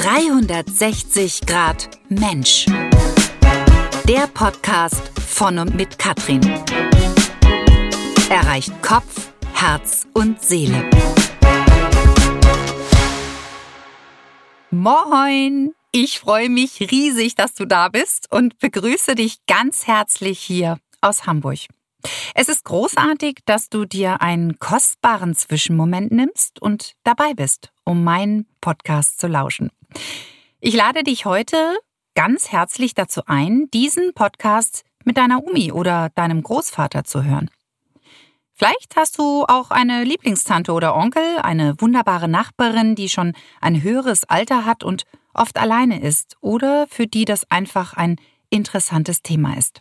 360 Grad Mensch. Der Podcast von und mit Katrin. Erreicht Kopf, Herz und Seele. Moin! Ich freue mich riesig, dass du da bist und begrüße dich ganz herzlich hier aus Hamburg. Es ist großartig, dass du dir einen kostbaren Zwischenmoment nimmst und dabei bist, um meinen Podcast zu lauschen. Ich lade dich heute ganz herzlich dazu ein, diesen Podcast mit deiner Omi oder deinem Großvater zu hören. Vielleicht hast du auch eine Lieblingstante oder Onkel, eine wunderbare Nachbarin, die schon ein höheres Alter hat und oft alleine ist oder für die das einfach ein interessantes Thema ist.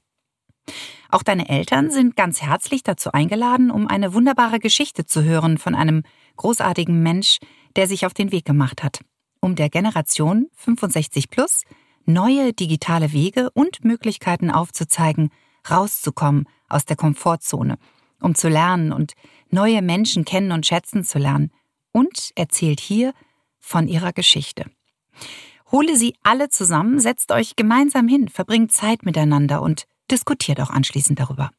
Auch deine Eltern sind ganz herzlich dazu eingeladen, um eine wunderbare Geschichte zu hören von einem großartigen Mensch, der sich auf den Weg gemacht hat, um der Generation 65 plus neue digitale Wege und Möglichkeiten aufzuzeigen, rauszukommen aus der Komfortzone, um zu lernen und neue Menschen kennen und schätzen zu lernen, und erzählt hier von ihrer Geschichte. Hole sie alle zusammen, setzt euch gemeinsam hin, verbringt Zeit miteinander und diskutiert auch anschließend darüber.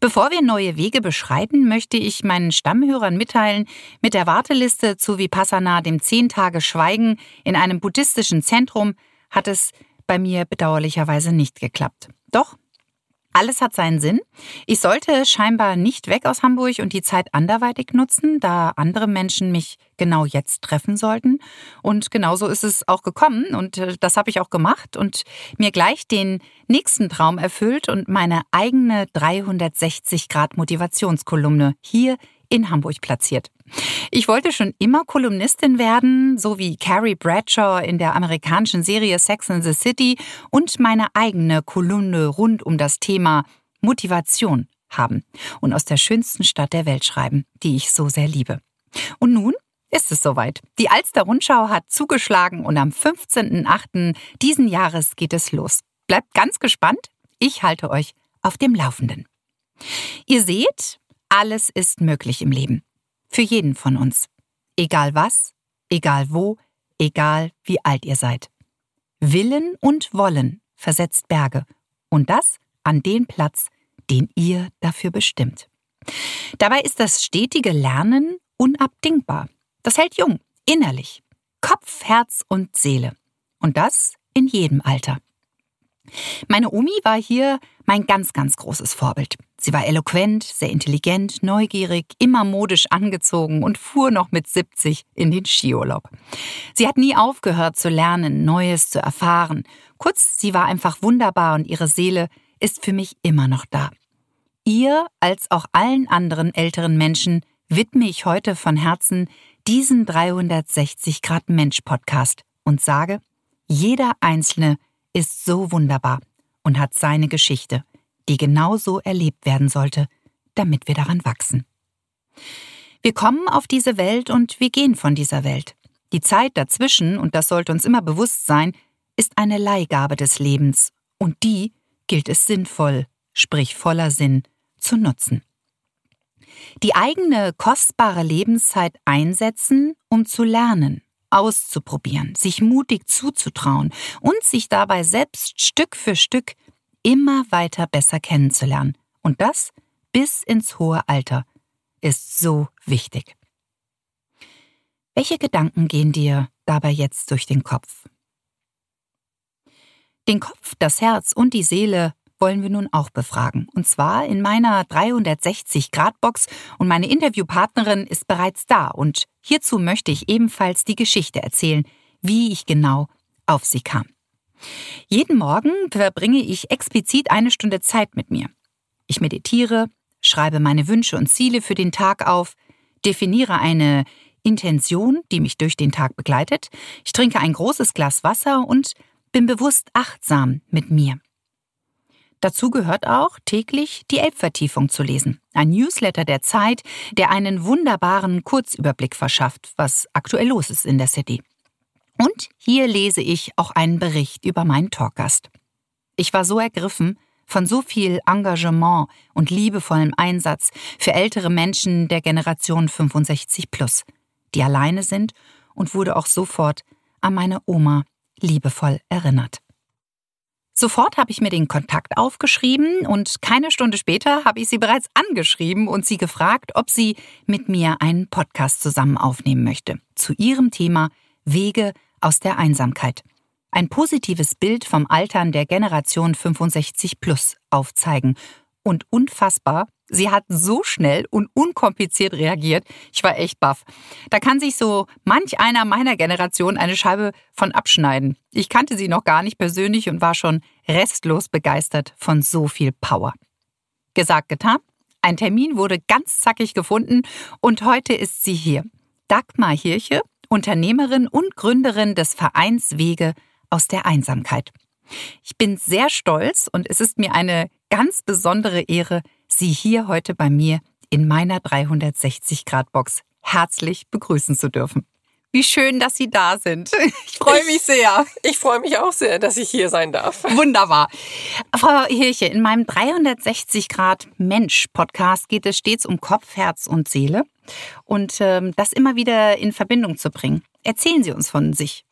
Bevor wir neue Wege beschreiten, möchte ich meinen Stammhörern mitteilen, mit der Warteliste zu Vipassana, dem zehn Tage Schweigen in einem buddhistischen Zentrum, hat es bei mir bedauerlicherweise nicht geklappt. Doch alles hat seinen Sinn. Ich sollte scheinbar nicht weg aus Hamburg und die Zeit anderweitig nutzen, da andere Menschen mich genau jetzt treffen sollten. Und genauso ist es auch gekommen und äh, das habe ich auch gemacht und mir gleich den nächsten Traum erfüllt und meine eigene 360 Grad Motivationskolumne hier in Hamburg platziert. Ich wollte schon immer Kolumnistin werden, so wie Carrie Bradshaw in der amerikanischen Serie Sex and the City und meine eigene Kolumne rund um das Thema Motivation haben und aus der schönsten Stadt der Welt schreiben, die ich so sehr liebe. Und nun ist es soweit. Die Alster Rundschau hat zugeschlagen und am 15.08. diesen Jahres geht es los. Bleibt ganz gespannt. Ich halte euch auf dem Laufenden. Ihr seht, alles ist möglich im Leben. Für jeden von uns. Egal was, egal wo, egal wie alt ihr seid. Willen und Wollen versetzt Berge. Und das an den Platz, den ihr dafür bestimmt. Dabei ist das stetige Lernen unabdingbar. Das hält jung, innerlich. Kopf, Herz und Seele. Und das in jedem Alter. Meine Omi war hier mein ganz, ganz großes Vorbild. Sie war eloquent, sehr intelligent, neugierig, immer modisch angezogen und fuhr noch mit 70 in den Skiurlaub. Sie hat nie aufgehört zu lernen, Neues zu erfahren. Kurz, sie war einfach wunderbar und ihre Seele ist für mich immer noch da. Ihr als auch allen anderen älteren Menschen widme ich heute von Herzen diesen 360 Grad Mensch Podcast und sage, jeder Einzelne ist so wunderbar und hat seine Geschichte, die genauso erlebt werden sollte, damit wir daran wachsen. Wir kommen auf diese Welt und wir gehen von dieser Welt. Die Zeit dazwischen, und das sollte uns immer bewusst sein, ist eine Leihgabe des Lebens, und die gilt es sinnvoll, sprich voller Sinn, zu nutzen. Die eigene kostbare Lebenszeit einsetzen, um zu lernen, auszuprobieren, sich mutig zuzutrauen und sich dabei selbst Stück für Stück immer weiter besser kennenzulernen. Und das bis ins hohe Alter ist so wichtig. Welche Gedanken gehen dir dabei jetzt durch den Kopf? Den Kopf, das Herz und die Seele wollen wir nun auch befragen. Und zwar in meiner 360-Grad-Box und meine Interviewpartnerin ist bereits da. Und hierzu möchte ich ebenfalls die Geschichte erzählen, wie ich genau auf sie kam. Jeden Morgen verbringe ich explizit eine Stunde Zeit mit mir. Ich meditiere, schreibe meine Wünsche und Ziele für den Tag auf, definiere eine Intention, die mich durch den Tag begleitet, ich trinke ein großes Glas Wasser und bin bewusst achtsam mit mir. Dazu gehört auch, täglich die Elbvertiefung zu lesen. Ein Newsletter der Zeit, der einen wunderbaren Kurzüberblick verschafft, was aktuell los ist in der City. Und hier lese ich auch einen Bericht über meinen Talkgast. Ich war so ergriffen von so viel Engagement und liebevollem Einsatz für ältere Menschen der Generation 65 plus, die alleine sind und wurde auch sofort an meine Oma liebevoll erinnert. Sofort habe ich mir den Kontakt aufgeschrieben und keine Stunde später habe ich sie bereits angeschrieben und sie gefragt, ob sie mit mir einen Podcast zusammen aufnehmen möchte zu ihrem Thema Wege aus der Einsamkeit. Ein positives Bild vom Altern der Generation 65 plus aufzeigen. Und unfassbar, Sie hat so schnell und unkompliziert reagiert. Ich war echt baff. Da kann sich so manch einer meiner Generation eine Scheibe von abschneiden. Ich kannte sie noch gar nicht persönlich und war schon restlos begeistert von so viel Power. Gesagt, getan. Ein Termin wurde ganz zackig gefunden und heute ist sie hier. Dagmar Hirche, Unternehmerin und Gründerin des Vereins Wege aus der Einsamkeit. Ich bin sehr stolz und es ist mir eine ganz besondere Ehre, Sie hier heute bei mir in meiner 360-Grad-Box herzlich begrüßen zu dürfen. Wie schön, dass Sie da sind. Ich freue mich sehr. Ich freue mich auch sehr, dass ich hier sein darf. Wunderbar. Frau Hirche, in meinem 360 Grad Mensch Podcast geht es stets um Kopf, Herz und Seele und ähm, das immer wieder in Verbindung zu bringen. Erzählen Sie uns von sich.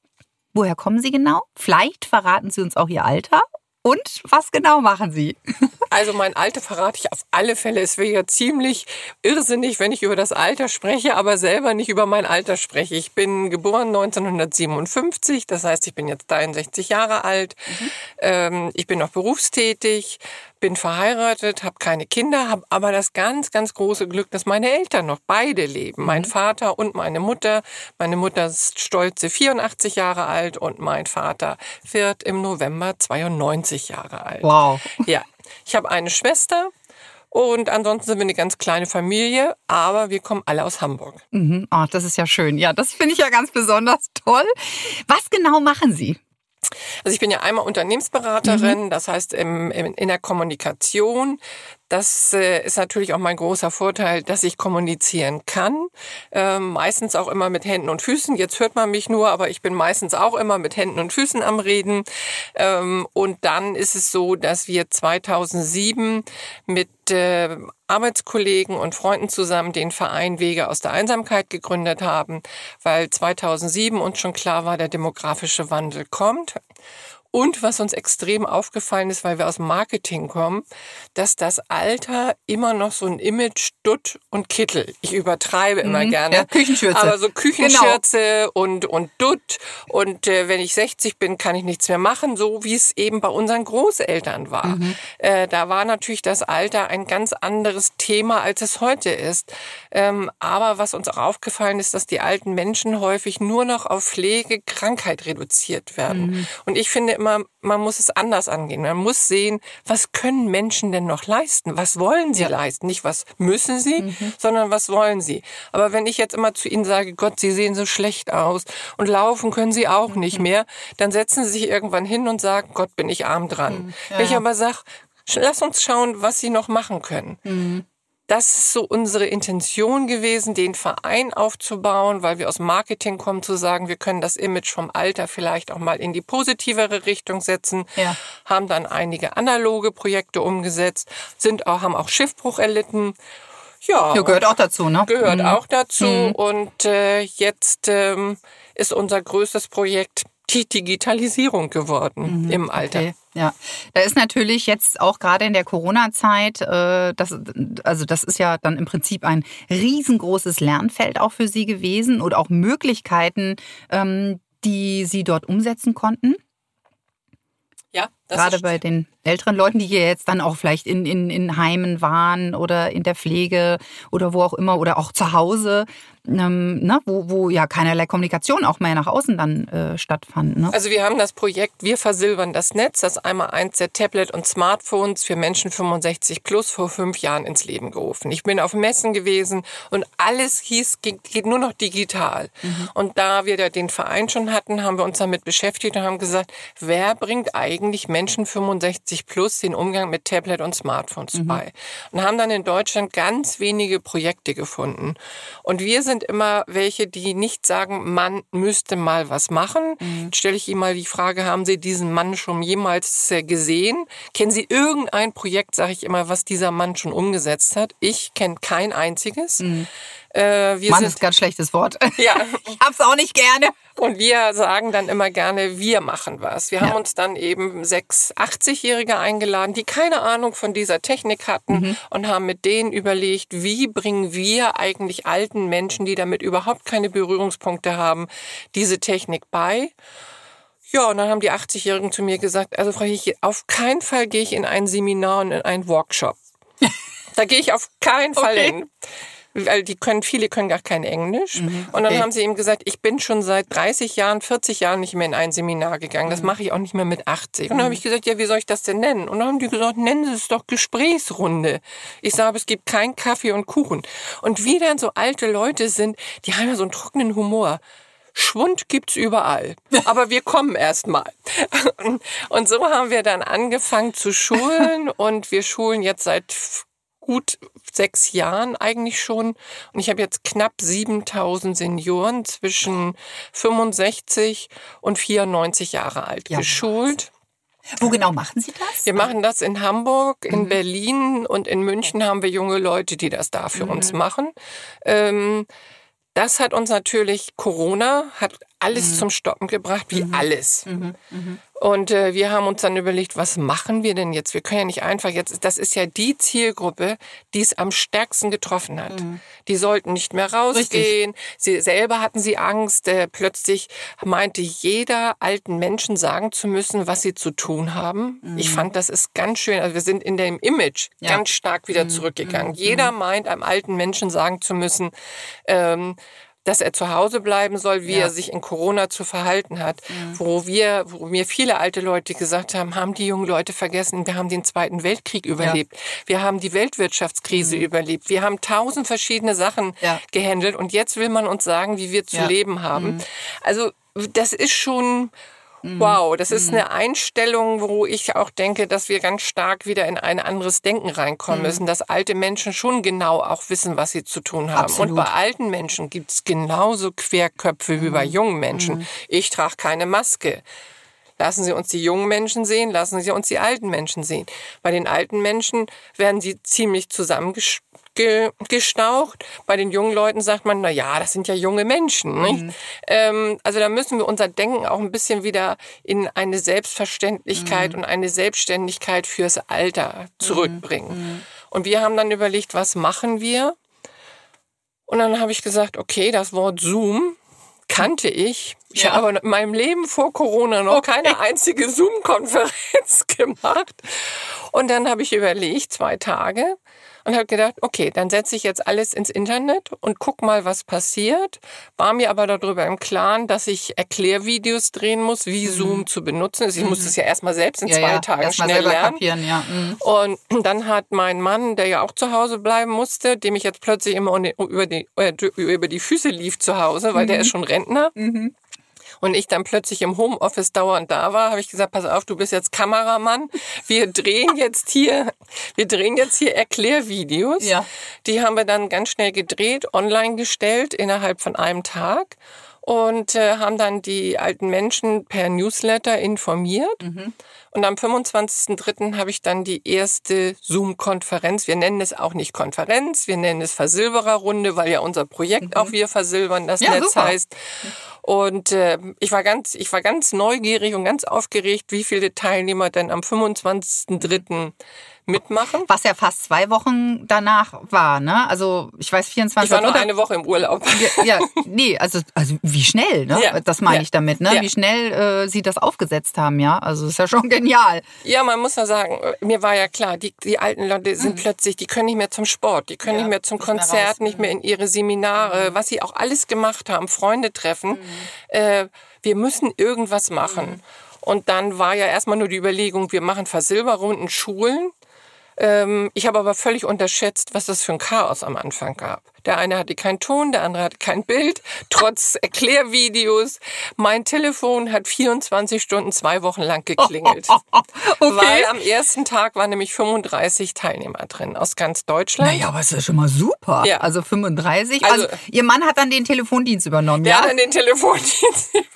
Woher kommen Sie genau? Vielleicht verraten Sie uns auch Ihr Alter und was genau machen Sie? Also mein Alter verrate ich auf alle Fälle. Es wäre ja ziemlich irrsinnig, wenn ich über das Alter spreche, aber selber nicht über mein Alter spreche. Ich bin geboren 1957, das heißt, ich bin jetzt 63 Jahre alt. Mhm. Ähm, ich bin noch berufstätig, bin verheiratet, habe keine Kinder, habe aber das ganz, ganz große Glück, dass meine Eltern noch beide leben. Mhm. Mein Vater und meine Mutter. Meine Mutter ist stolze 84 Jahre alt und mein Vater wird im November 92 Jahre alt. Wow. Ja, ich habe eine Schwester. Und ansonsten sind wir eine ganz kleine Familie, aber wir kommen alle aus Hamburg. Mhm. Oh, das ist ja schön. Ja, das finde ich ja ganz besonders toll. Was genau machen Sie? Also ich bin ja einmal Unternehmensberaterin, mhm. das heißt im, im, in der Kommunikation. Das äh, ist natürlich auch mein großer Vorteil, dass ich kommunizieren kann. Ähm, meistens auch immer mit Händen und Füßen. Jetzt hört man mich nur, aber ich bin meistens auch immer mit Händen und Füßen am Reden. Ähm, und dann ist es so, dass wir 2007 mit äh, Arbeitskollegen und Freunden zusammen den Verein Wege aus der Einsamkeit gegründet haben, weil 2007 uns schon klar war, der demografische Wandel kommt. Und was uns extrem aufgefallen ist, weil wir aus Marketing kommen, dass das Alter immer noch so ein Image Dutt und Kittel. Ich übertreibe immer mhm, gerne. Ja, Küchenschürze. Aber so Küchenschürze genau. und, und Dutt. Und äh, wenn ich 60 bin, kann ich nichts mehr machen, so wie es eben bei unseren Großeltern war. Mhm. Äh, da war natürlich das Alter ein ganz anderes Thema, als es heute ist. Ähm, aber was uns auch aufgefallen ist, dass die alten Menschen häufig nur noch auf Pflege, Krankheit reduziert werden. Mhm. Und ich finde immer, man muss es anders angehen. Man muss sehen, was können Menschen denn noch leisten? Was wollen sie ja. leisten? Nicht was müssen sie, mhm. sondern was wollen sie? Aber wenn ich jetzt immer zu ihnen sage, Gott, sie sehen so schlecht aus und laufen können sie auch mhm. nicht mehr, dann setzen sie sich irgendwann hin und sagen, Gott, bin ich arm dran. Mhm. Ja. Wenn ich aber sage, lass uns schauen, was sie noch machen können. Mhm das ist so unsere Intention gewesen, den Verein aufzubauen, weil wir aus Marketing kommen, zu sagen, wir können das Image vom Alter vielleicht auch mal in die positivere Richtung setzen. Ja. Haben dann einige analoge Projekte umgesetzt, sind auch, haben auch Schiffbruch erlitten. Ja, ja gehört auch dazu, ne? Gehört mhm. auch dazu. Mhm. Und äh, jetzt ähm, ist unser größtes Projekt die Digitalisierung geworden mhm, im Alter. Okay. Ja, da ist natürlich jetzt auch gerade in der Corona-Zeit, äh, das, also das ist ja dann im Prinzip ein riesengroßes Lernfeld auch für Sie gewesen oder auch Möglichkeiten, ähm, die Sie dort umsetzen konnten. Ja, das gerade bei den älteren Leuten, die hier jetzt dann auch vielleicht in, in, in Heimen waren oder in der Pflege oder wo auch immer oder auch zu Hause, ähm, ne, wo, wo ja keinerlei Kommunikation auch mehr nach außen dann äh, stattfand. Ne? Also wir haben das Projekt Wir versilbern das Netz, das einmal eins der Tablet- und Smartphones für Menschen 65 plus vor fünf Jahren ins Leben gerufen. Ich bin auf Messen gewesen und alles hieß, geht, geht nur noch digital. Mhm. Und da wir da den Verein schon hatten, haben wir uns damit beschäftigt und haben gesagt, wer bringt eigentlich Menschen 65 plus den Umgang mit Tablet und Smartphones mhm. bei? Und haben dann in Deutschland ganz wenige Projekte gefunden. Und wir sind immer welche, die nicht sagen, man müsste mal was machen. Mhm. Jetzt stelle ich Ihnen mal die Frage, haben Sie diesen Mann schon jemals äh, gesehen? Kennen Sie irgendein Projekt, sage ich immer, was dieser Mann schon umgesetzt hat? Ich kenne kein einziges. Mhm. Äh, wir Mann sind, ist ganz schlechtes Wort. Ja. ich hab's auch nicht gerne. Und wir sagen dann immer gerne, wir machen was. Wir ja. haben uns dann eben sechs 80-Jährige eingeladen, die keine Ahnung von dieser Technik hatten mhm. und haben mit denen überlegt, wie bringen wir eigentlich alten Menschen, die damit überhaupt keine Berührungspunkte haben, diese Technik bei. Ja, und dann haben die 80-Jährigen zu mir gesagt, also Frau Hich, auf keinen Fall gehe ich in ein Seminar und in einen Workshop. da gehe ich auf keinen Fall okay. hin weil die können, viele können gar kein Englisch. Mhm, okay. Und dann haben sie ihm gesagt, ich bin schon seit 30 Jahren, 40 Jahren nicht mehr in ein Seminar gegangen. Das mhm. mache ich auch nicht mehr mit 80. Und dann habe ich gesagt, ja, wie soll ich das denn nennen? Und dann haben die gesagt, nennen Sie es doch Gesprächsrunde. Ich sage, es gibt keinen Kaffee und Kuchen. Und wie dann so alte Leute sind, die haben ja so einen trockenen Humor. Schwund gibt's überall. Aber wir kommen erst mal. Und so haben wir dann angefangen zu schulen und wir schulen jetzt seit gut sechs Jahren eigentlich schon. Und ich habe jetzt knapp 7000 Senioren zwischen 65 und 94 Jahre alt ja, geschult. Wo genau machen Sie das? Wir machen das in Hamburg, in mhm. Berlin und in München haben wir junge Leute, die das da für mhm. uns machen. Ähm, das hat uns natürlich, Corona hat alles mhm. zum Stoppen gebracht, wie mhm. alles. Mhm. mhm. Und äh, wir haben uns dann überlegt, was machen wir denn jetzt? Wir können ja nicht einfach jetzt, das ist ja die Zielgruppe, die es am stärksten getroffen hat. Mhm. Die sollten nicht mehr rausgehen. Richtig. Sie selber hatten sie Angst. Äh, plötzlich meinte jeder alten Menschen sagen zu müssen, was sie zu tun haben. Mhm. Ich fand, das ist ganz schön. Also wir sind in dem Image ja. ganz stark wieder mhm. zurückgegangen. Jeder meint, einem alten Menschen sagen zu müssen, ähm, dass er zu Hause bleiben soll, wie ja. er sich in Corona zu verhalten hat. Mhm. Wo wir, wo mir viele alte Leute gesagt haben, haben die jungen Leute vergessen, wir haben den Zweiten Weltkrieg überlebt. Ja. Wir haben die Weltwirtschaftskrise mhm. überlebt. Wir haben tausend verschiedene Sachen ja. gehandelt und jetzt will man uns sagen, wie wir zu leben haben. Mhm. Also das ist schon. Wow, das ist mhm. eine Einstellung, wo ich auch denke, dass wir ganz stark wieder in ein anderes Denken reinkommen mhm. müssen, dass alte Menschen schon genau auch wissen, was sie zu tun haben. Absolut. Und bei alten Menschen gibt es genauso Querköpfe wie bei jungen Menschen. Ich trage keine Maske. Lassen Sie uns die jungen Menschen sehen, lassen Sie uns die alten Menschen sehen. Bei den alten Menschen werden sie ziemlich zusammengespielt ge gestaucht. Bei den jungen Leuten sagt man, na ja, das sind ja junge Menschen. Mhm. Ähm, also da müssen wir unser Denken auch ein bisschen wieder in eine Selbstverständlichkeit mhm. und eine Selbstständigkeit fürs Alter zurückbringen. Mhm. mhm. Und wir haben dann überlegt, was machen wir? Und dann habe ich gesagt, okay, das Wort Zoom kannte ich. Ich ja. habe aber in meinem Leben vor Corona noch okay. keine einzige Zoom-Konferenz gemacht. Und dann habe ich überlegt, zwei Tage, und habe gedacht, okay, dann setze ich jetzt alles ins Internet und guck mal, was passiert. War mir aber darüber im Klaren, dass ich Erklärvideos drehen muss, wie mhm. Zoom zu benutzen ist. Ich mhm. muss das ja erstmal selbst in ja, zwei ja. Tagen erst schnell lernen. Kapieren, ja. Mhm. Und dann hat mein Mann, der ja auch zu Hause bleiben musste, dem ich jetzt plötzlich immer über die, äh, über die Füße lief zu Hause, weil der mhm. ist schon Rentner. Mhm und ich dann plötzlich im Homeoffice dauernd da war, habe ich gesagt, pass auf, du bist jetzt Kameramann. Wir drehen jetzt hier, wir drehen jetzt hier Erklärvideos. Ja. Die haben wir dann ganz schnell gedreht, online gestellt innerhalb von einem Tag und äh, haben dann die alten Menschen per Newsletter informiert. Mhm. Und am 25.03. habe ich dann die erste Zoom-Konferenz. Wir nennen es auch nicht Konferenz, wir nennen es Versilbererrunde, weil ja unser Projekt mhm. auch Wir versilbern das ja, Netz super. heißt. Und äh, ich war ganz, ich war ganz neugierig und ganz aufgeregt, wie viele Teilnehmer denn am 25.03 mitmachen. Was ja fast zwei Wochen danach war, ne? Also ich weiß 24. Ich war nur eine Woche im Urlaub. Ja, ja, nee, also also wie schnell, ne? Ja. Das meine ja. ich damit, ne? Ja. Wie schnell äh, sie das aufgesetzt haben, ja? Also ist ja schon genial. Ja, man muss ja sagen, äh, mir war ja klar, die, die alten Leute sind mhm. plötzlich, die können nicht mehr zum Sport, die können nicht mehr zum nicht Konzert, mehr nicht mehr in ihre Seminare, mhm. was sie auch alles gemacht haben, Freunde treffen. Mhm. Äh, wir müssen irgendwas machen. Mhm. Und dann war ja erstmal nur die Überlegung, wir machen Versilberrunden Schulen. Ähm, ich habe aber völlig unterschätzt, was das für ein Chaos am Anfang gab. Der eine hatte keinen Ton, der andere hatte kein Bild, trotz Erklärvideos. Mein Telefon hat 24 Stunden, zwei Wochen lang geklingelt. okay. Weil am ersten Tag waren nämlich 35 Teilnehmer drin aus ganz Deutschland. Naja, aber ist ja schon mal super. Ja. Also 35. Also, also Ihr Mann hat dann den Telefondienst übernommen, ja? Ja, dann den Telefondienst übernommen.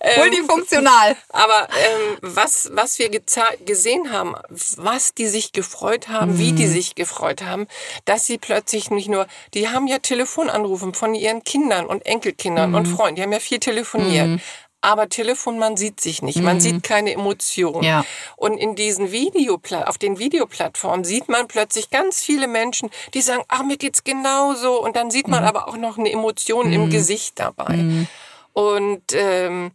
Ähm, multifunktional. aber ähm, was, was wir gesehen haben, was die sich gefreut haben, mhm. wie die mhm. sich gefreut haben, dass sie plötzlich nicht nur, die haben ja Telefonanrufe von ihren Kindern und Enkelkindern mhm. und Freunden, die haben ja viel telefoniert. Mhm aber Telefon, man sieht sich nicht, man mhm. sieht keine Emotionen. Ja. Und in diesen Video, auf den Videoplattformen sieht man plötzlich ganz viele Menschen, die sagen, ach, mir geht's genauso. Und dann sieht man mhm. aber auch noch eine Emotion mhm. im Gesicht dabei. Mhm. Und ähm,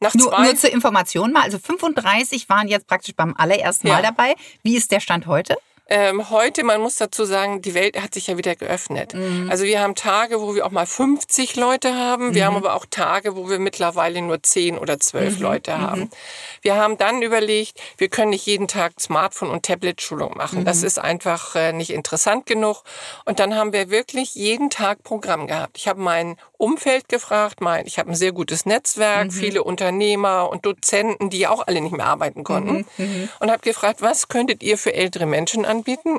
nach nur, zwei nur zur Information mal, also 35 waren jetzt praktisch beim allerersten ja. Mal dabei. Wie ist der Stand heute? Ähm, heute, man muss dazu sagen, die Welt hat sich ja wieder geöffnet. Mhm. Also wir haben Tage, wo wir auch mal 50 Leute haben. Wir mhm. haben aber auch Tage, wo wir mittlerweile nur 10 oder 12 mhm. Leute mhm. haben. Wir haben dann überlegt, wir können nicht jeden Tag Smartphone- und Tablet-Schulung machen. Das mhm. ist einfach äh, nicht interessant genug. Und dann haben wir wirklich jeden Tag Programm gehabt. Ich habe mein Umfeld gefragt, mein, ich habe ein sehr gutes Netzwerk, mhm. viele Unternehmer und Dozenten, die auch alle nicht mehr arbeiten konnten. Und habe gefragt, was könntet ihr für ältere Menschen anbieten? Anbieten.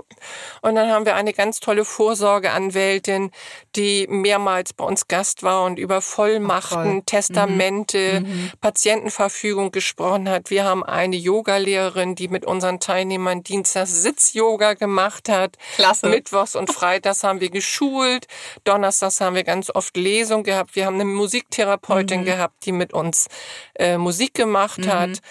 Und dann haben wir eine ganz tolle Vorsorgeanwältin, die mehrmals bei uns Gast war und über Vollmachten, Ach, Testamente, mhm. mhm. Patientenverfügung gesprochen hat. Wir haben eine Yogalehrerin, die mit unseren Teilnehmern Dienstags Sitz-Yoga gemacht hat. Klasse. Mittwochs und Freitags haben wir geschult. Donnerstags haben wir ganz oft Lesung gehabt. Wir haben eine Musiktherapeutin mhm. gehabt, die mit uns äh, Musik gemacht mhm. hat.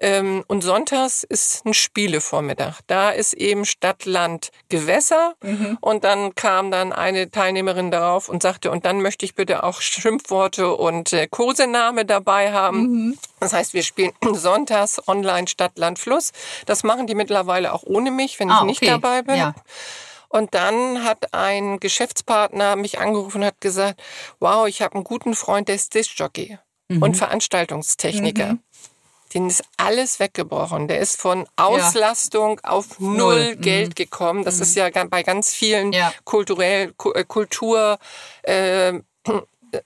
Ähm, und sonntags ist ein Spielevormittag. Da ist eben Stadt, Land, Gewässer. Mhm. Und dann kam dann eine Teilnehmerin darauf und sagte, und dann möchte ich bitte auch Schimpfworte und äh, Kosename dabei haben. Mhm. Das heißt, wir spielen sonntags online Stadt, Land, Fluss. Das machen die mittleweile auch ohne mich, wenn ah, ich nicht okay. dabei bin. Ja. Und dann hat ein Geschäftspartner mich angerufen und hat gesagt, wow, ich habe einen guten Freund, der ist Discjockey mhm. und Veranstaltungstechniker. Mhm den ist alles weggebrochen. Der ist von Auslastung ja. auf null, null. Mhm. Geld mhm. gekommen. Das mhm. ist ja bei ganz vielen ja. kulturell äh, Kultur äh,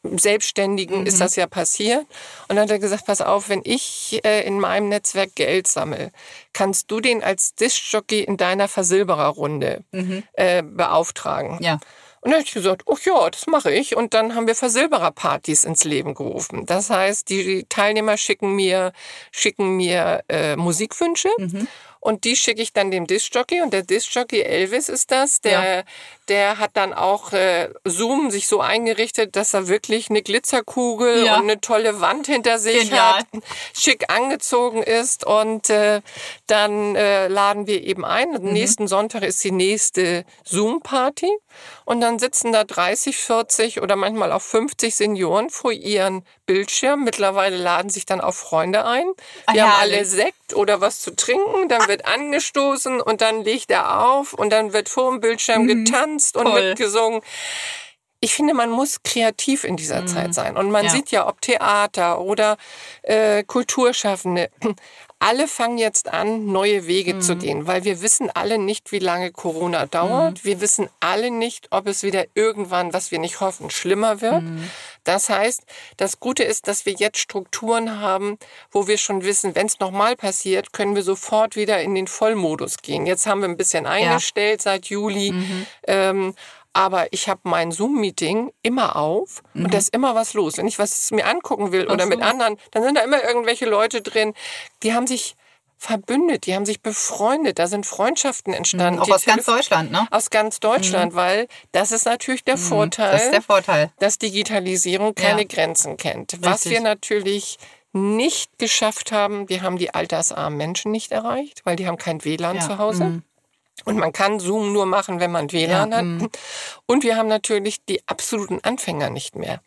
Selbstständigen mhm. ist das ja passiert. Und dann hat er gesagt, pass auf, wenn ich äh, in meinem Netzwerk Geld sammle, kannst du den als Diskjockey in deiner Versilbererrunde mhm. äh, beauftragen. Ja. Und dann habe ich gesagt, oh ja, das mache ich. Und dann haben wir Versilbererpartys ins Leben gerufen. Das heißt, die Teilnehmer schicken mir, schicken mir äh, Musikwünsche. Mhm. Und die schicke ich dann dem Discjockey und der Discjockey Elvis ist das, der, ja. der hat dann auch äh, Zoom sich so eingerichtet, dass er wirklich eine Glitzerkugel ja. und eine tolle Wand hinter sich Genial. hat, schick angezogen ist und äh, dann äh, laden wir eben ein. Mhm. Nächsten Sonntag ist die nächste Zoom-Party und dann sitzen da 30, 40 oder manchmal auch 50 Senioren vor ihren Bildschirm. Mittlerweile laden sich dann auch Freunde ein. Die ah, haben alle Sekt oder was zu trinken. Dann wird angestoßen und dann legt er auf und dann wird vor dem Bildschirm mhm. getanzt und Toll. mitgesungen. Ich finde, man muss kreativ in dieser mhm. Zeit sein. Und man ja. sieht ja, ob Theater oder äh, Kulturschaffende, alle fangen jetzt an, neue Wege mhm. zu gehen, weil wir wissen alle nicht, wie lange Corona dauert. Mhm. Wir wissen alle nicht, ob es wieder irgendwann, was wir nicht hoffen, schlimmer wird. Mhm. Das heißt, das Gute ist, dass wir jetzt Strukturen haben, wo wir schon wissen, wenn es nochmal passiert, können wir sofort wieder in den Vollmodus gehen. Jetzt haben wir ein bisschen eingestellt ja. seit Juli. Mhm. Ähm, aber ich habe mein Zoom-Meeting immer auf mhm. und da ist immer was los. Wenn ich was mir angucken will oder so. mit anderen, dann sind da immer irgendwelche Leute drin, die haben sich verbündet, die haben sich befreundet, da sind Freundschaften entstanden. Auch aus ganz Deutschland, ne? Aus ganz Deutschland, mhm. weil das ist natürlich der mhm. Vorteil, das ist der Vorteil, dass Digitalisierung keine ja. Grenzen kennt. Richtig. Was wir natürlich nicht geschafft haben, wir haben die altersarmen Menschen nicht erreicht, weil die haben kein WLAN ja. zu Hause. Und man kann Zoom nur machen, wenn man WLAN ja, hat. Mm. Und wir haben natürlich die absoluten Anfänger nicht mehr.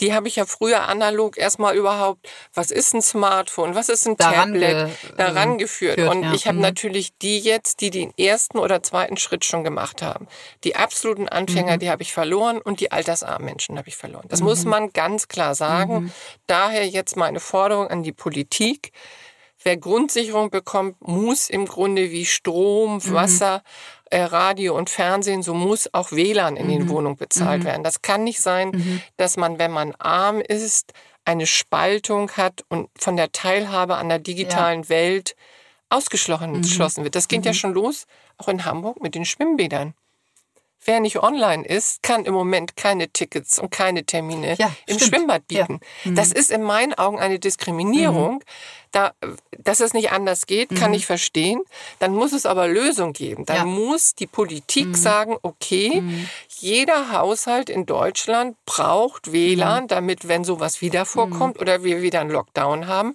Die habe ich ja früher analog erstmal überhaupt, was ist ein Smartphone, was ist ein daran Tablet, daran geführt. Führt, und ja. ich habe mhm. natürlich die jetzt, die den ersten oder zweiten Schritt schon gemacht haben. Die absoluten Anfänger, mhm. die habe ich verloren und die altersarmen Menschen habe ich verloren. Das mhm. muss man ganz klar sagen. Mhm. Daher jetzt meine Forderung an die Politik Wer Grundsicherung bekommt, muss im Grunde wie Strom, mhm. Wasser, äh, Radio und Fernsehen, so muss auch WLAN in mhm. den Wohnungen bezahlt mhm. werden. Das kann nicht sein, mhm. dass man, wenn man arm ist, eine Spaltung hat und von der Teilhabe an der digitalen ja. Welt ausgeschlossen mhm. wird. Das geht ja mhm. schon los, auch in Hamburg mit den Schwimmbädern. Wer nicht online ist, kann im Moment keine Tickets und keine Termine Ja, im stimmt. Schwimmbad Ja. bieten. Das ist in meinen Augen eine Diskriminierung. Da, dass es nicht anders geht, kann ich verstehen. Dann muss es aber Lösung geben. Dann Ja. muss die Politik sagen, okay, jeder Haushalt in Deutschland braucht WLAN, damit, wenn sowas wieder vorkommt oder wir wieder einen Lockdown haben,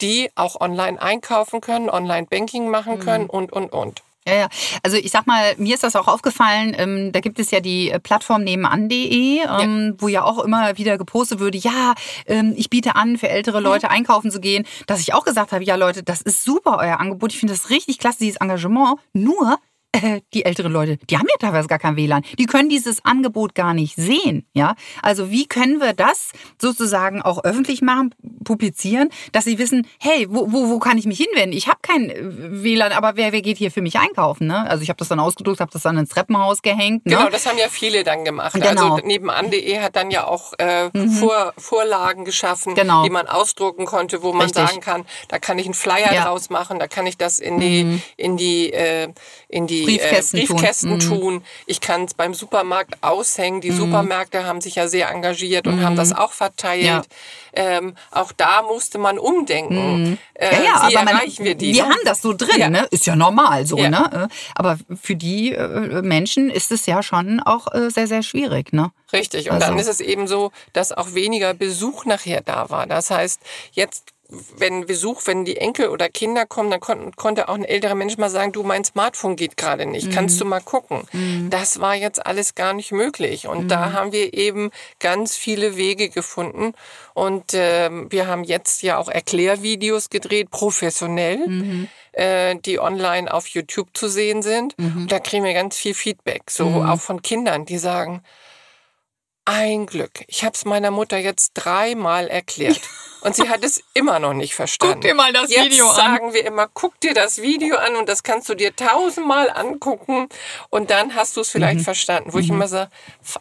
die auch online einkaufen können, Online-Banking machen können und, und, und. Ja, ja. Also ich sag mal, mir ist das auch aufgefallen, ähm, da gibt es ja die äh, Plattform nebenan.de, ähm, wo ja auch immer wieder gepostet würde, ja, ähm, ich biete an, für ältere Leute einkaufen zu gehen, dass ich auch gesagt habe, ja Leute, das ist super, euer Angebot, ich finde das richtig klasse, dieses Engagement, nur äh, die älteren Leute, die haben ja teilweise gar kein WLAN. Die können dieses Angebot gar nicht sehen. Ja, also wie können wir das sozusagen auch öffentlich machen, publizieren, dass sie wissen, hey, wo, wo, wo kann ich mich hinwenden? Ich habe kein äh, WLAN, aber wer, wer geht hier für mich einkaufen? Ne? Also ich habe das dann ausgedruckt, habe das dann ins Treppenhaus gehängt. Ne? Genau, das haben ja viele dann gemacht. Genau. Mhm. Also nebenan.de hat dann ja auch äh, Vor, Vorlagen geschaffen, Genau. die man ausdrucken konnte, wo man Richtig. sagen kann, da kann ich einen Flyer Ja. Mhm. draus machen, da kann ich das in die in die äh, in die Briefkästen äh, tun. Briefkästen Mhm. tun. Ich kann es beim Supermarkt aushängen. Die Supermärkte haben sich ja sehr engagiert und haben das auch verteilt. Mhm. Ja. Ähm, auch da musste man umdenken. Äh, Ja, ja, wie aber man, erreichen wir die? Wir ne? haben das so drin, Ja. ne? Ist ja normal so, Ja. ne? Aber für die äh, Menschen ist es ja schon auch äh, sehr, sehr schwierig, ne? Richtig. Und Also- dann ist es eben so, dass auch weniger Besuch nachher da war. Das heißt, jetzt, wenn Besuch, wenn die Enkel oder Kinder kommen, dann kon konnte auch ein älterer Mensch mal sagen, du, mein Smartphone geht gerade nicht, kannst du mal gucken. Das war jetzt alles gar nicht möglich. Und da haben wir eben ganz viele Wege gefunden. Und ähm, wir haben jetzt ja auch Erklärvideos gedreht, professionell. äh, Die online auf YouTube zu sehen sind. Und da kriegen wir ganz viel Feedback, so auch von Kindern, die sagen, ein Glück. Ich habe es meiner Mutter jetzt dreimal erklärt. Und sie hat es immer noch nicht verstanden. Guck dir mal das jetzt Video an. sagen wir immer, guck dir das Video an und das kannst du dir tausendmal angucken und dann hast du es Mhm. vielleicht verstanden. Wo ich immer sage,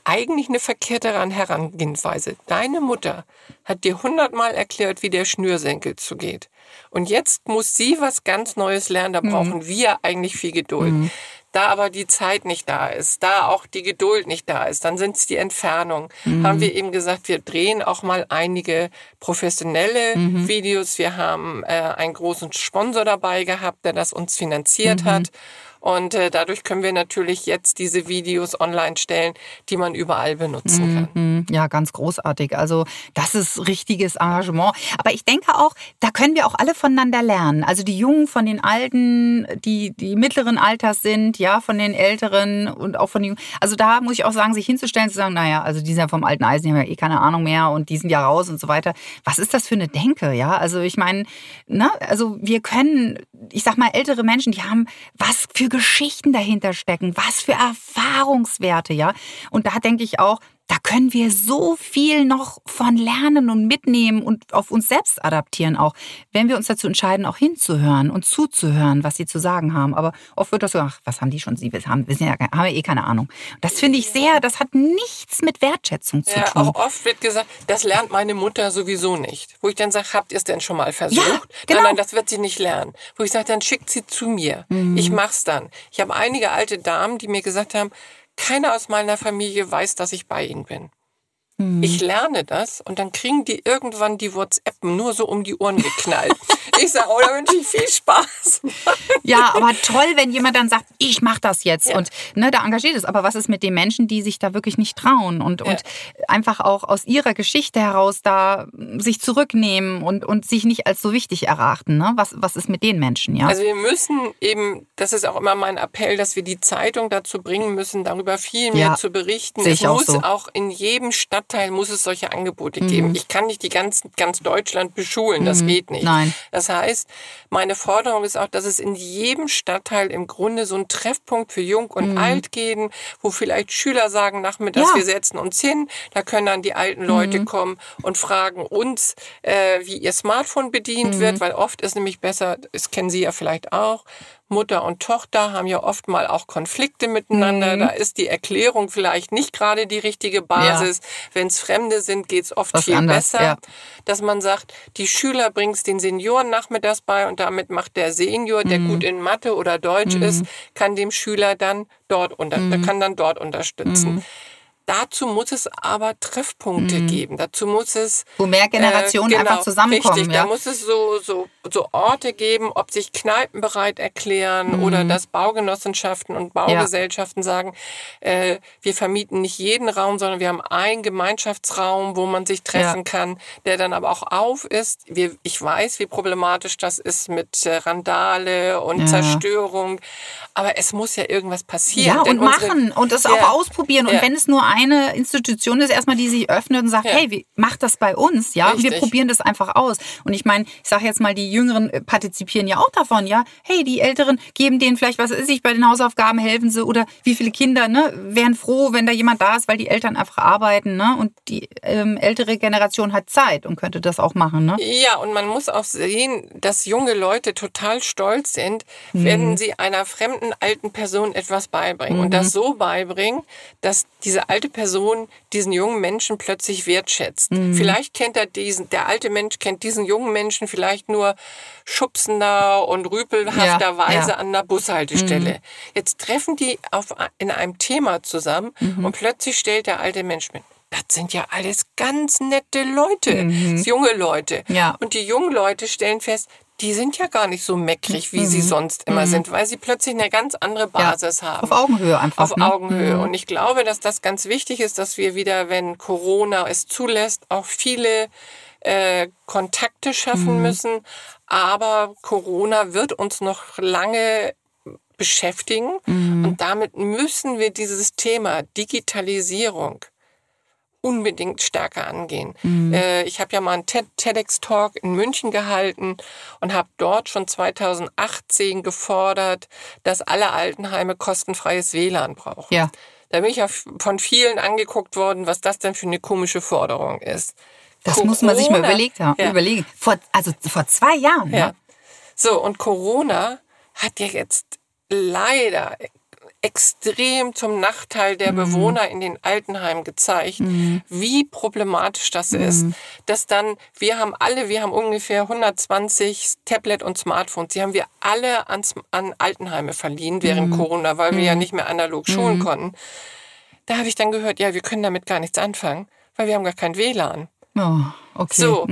eigentlich eine verkehrte Ran- Herangehensweise. Deine Mutter hat dir hundertmal erklärt, wie der Schnürsenkel zugeht. Und jetzt muss sie was ganz Neues lernen. Mhm. Da brauchen wir eigentlich viel Geduld. Da aber die Zeit nicht da ist, da auch die Geduld nicht da ist, dann sind es die Entfernungen. Mhm. Haben wir eben gesagt, wir drehen auch mal einige professionelle Mhm. Videos. Wir haben äh, einen großen Sponsor dabei gehabt, der das uns finanziert Mhm. hat. Und äh, dadurch können wir natürlich jetzt diese Videos online stellen, die man überall benutzen kann. Hm, Ja, ganz großartig. Also das ist richtiges Engagement. Aber ich denke auch, da können wir auch alle voneinander lernen. Also die Jungen von den Alten, die die mittleren Alters sind, ja, von den Älteren und auch von den. Also da muss ich auch sagen, sich hinzustellen, zu sagen, naja, also die sind ja vom alten Eisen, die haben ja eh keine Ahnung mehr und die sind ja raus und so weiter. Was ist das für eine Denke, ja? Also ich meine, ne, also wir können, ich sag mal, ältere Menschen, die haben was für Geschichten dahinter stecken, was für Erfahrungswerte, ja. Und da denke ich auch, da können wir so viel noch von lernen und mitnehmen und auf uns selbst adaptieren auch, wenn wir uns dazu entscheiden, auch hinzuhören und zuzuhören, was sie zu sagen haben. Aber oft wird das so, ach, was haben die schon, sie haben, wissen ja, haben ja eh keine Ahnung. Das finde ich sehr, das hat nichts mit Wertschätzung zu Ja, tun. auch oft wird gesagt, das lernt meine Mutter sowieso nicht. Wo ich dann sage, habt ihr es denn schon mal versucht? Ja, genau. Nein, nein, das wird sie nicht lernen. Wo ich sage, dann schickt sie zu mir. Mhm. Ich mach's dann. Ich habe einige alte Damen, die mir gesagt haben, keiner aus meiner Familie weiß, dass ich bei ihnen bin. Mhm. Ich lerne das und dann kriegen die irgendwann die WhatsAppen nur so um die Ohren geknallt. ich sage, oh, da wünsche ich viel Spaß. Ja, aber toll, wenn jemand dann sagt, ich mache das jetzt Ja. und ne, da engagiert ist. Aber was ist mit den Menschen, die sich da wirklich nicht trauen und, und einfach auch aus ihrer Geschichte heraus da sich zurücknehmen und, und sich nicht als so wichtig erachten? Ne? Was, was ist mit den Menschen? Ja. Also wir müssen eben, das ist auch immer mein Appell, dass wir die Zeitung dazu bringen müssen, darüber viel mehr Ja, zu berichten. sehe Es ich auch muss so. auch in jedem Stadtteil muss es solche Angebote Mhm. geben. Ich kann nicht die ganz, ganz Deutschland beschulen, das geht nicht. Nein. Das heißt, meine Forderung ist auch, dass es in jedem Stadtteil im Grunde so einen Treffpunkt für Jung und Alt geben, wo vielleicht Schüler sagen, nachmittags, Mhm. Ja. Mhm. wir setzen uns hin, da können dann die alten Leute kommen und fragen uns, äh, wie ihr Smartphone bedient Mhm. wird, weil oft ist nämlich besser, das kennen Sie ja vielleicht auch, Mutter und Tochter haben ja oft mal auch Konflikte miteinander. Mhm. Da ist die Erklärung vielleicht nicht gerade die richtige Basis. Ja. Wenn es Fremde sind, geht es oft Was viel anders, besser. Ja. Dass man sagt, die Schüler bringen es den Senioren nachmittags bei und damit macht der Senior, der mhm. gut in Mathe oder Deutsch mhm. ist, kann dem Schüler dann dort unter, mhm. kann dann dort unterstützen. Mhm. Dazu muss es aber Treffpunkte mhm. geben. Dazu muss es. Wo mehr Generationen äh, genau, einfach zusammenkommen. Richtig, ja. da muss es so, so, so Orte geben, ob sich Kneipen bereit erklären mhm. oder dass Baugenossenschaften und Baugesellschaften ja. sagen, äh, wir vermieten nicht jeden Raum, sondern wir haben einen Gemeinschaftsraum, wo man sich treffen ja. kann, der dann aber auch auf ist. Wir, ich weiß, wie problematisch das ist mit äh, Randale und Zerstörung. Aber es muss ja irgendwas passieren. Ja, und machen und es auch ausprobieren. Und wenn es nur ein eine Institution ist erstmal, die sich öffnet und sagt, ja. hey, wie, macht das bei uns, ja? Richtig. Wir probieren das einfach aus. Und ich meine, ich sage jetzt mal, die Jüngeren äh, partizipieren ja auch davon, ja? Hey, die Älteren geben denen vielleicht, was ist ich, bei den Hausaufgaben helfen sie oder wie viele Kinder, ne, wären froh, wenn da jemand da ist, weil die Eltern einfach arbeiten, ne? Und die ähm, ältere Generation hat Zeit und könnte das auch machen, ne? Ja, und man muss auch sehen, dass junge Leute total stolz sind, mhm. wenn sie einer fremden alten Person etwas beibringen mhm. und das so beibringen, dass diese alte alte Person diesen jungen Menschen plötzlich wertschätzt. Mhm. Vielleicht kennt er diesen, der alte Mensch kennt diesen jungen Menschen vielleicht nur schubsender und rüpelhafterweise ja, ja. an der Bushaltestelle. Mhm. Jetzt treffen die auf, in einem Thema zusammen mhm. und plötzlich stellt der alte Mensch mit, das sind ja alles ganz nette Leute, mhm. junge Leute. Ja. Und die jungen Leute stellen fest, die sind ja gar nicht so meckrig, wie mhm. sie sonst immer mhm. sind, weil sie plötzlich eine ganz andere Basis ja, haben. Auf Augenhöhe einfach. Auf ne? Augenhöhe. Mhm. Und ich glaube, dass das ganz wichtig ist, dass wir wieder, wenn Corona es zulässt, auch viele äh, Kontakte schaffen mhm. müssen. Aber Corona wird uns noch lange beschäftigen. Mhm. Und damit müssen wir dieses Thema Digitalisierung unbedingt stärker angehen. Mhm. Äh, ich habe ja mal einen TEDx-Talk in München gehalten und habe dort schon 2018 gefordert, dass alle Altenheime kostenfreies WLAN brauchen. Ja. Da bin ich ja von vielen angeguckt worden, was das denn für eine komische Forderung ist. Das Corona, muss man sich mal überlegt haben, ja. überlegen. Vor, also vor zwei Jahren. Ja. ja. So, und Corona hat ja jetzt leider extrem zum Nachteil der mhm. Bewohner in den Altenheimen gezeigt, mhm. wie problematisch das mhm. ist. Dass dann, wir haben alle, wir haben ungefähr 120 Tablet und Smartphones, die haben wir alle ans, an Altenheime verliehen während mhm. Corona, weil wir ja mhm. nicht mehr analog schulen mhm. konnten. Da habe ich dann gehört, ja, wir können damit gar nichts anfangen, weil wir haben gar kein WLAN. Oh, okay. So,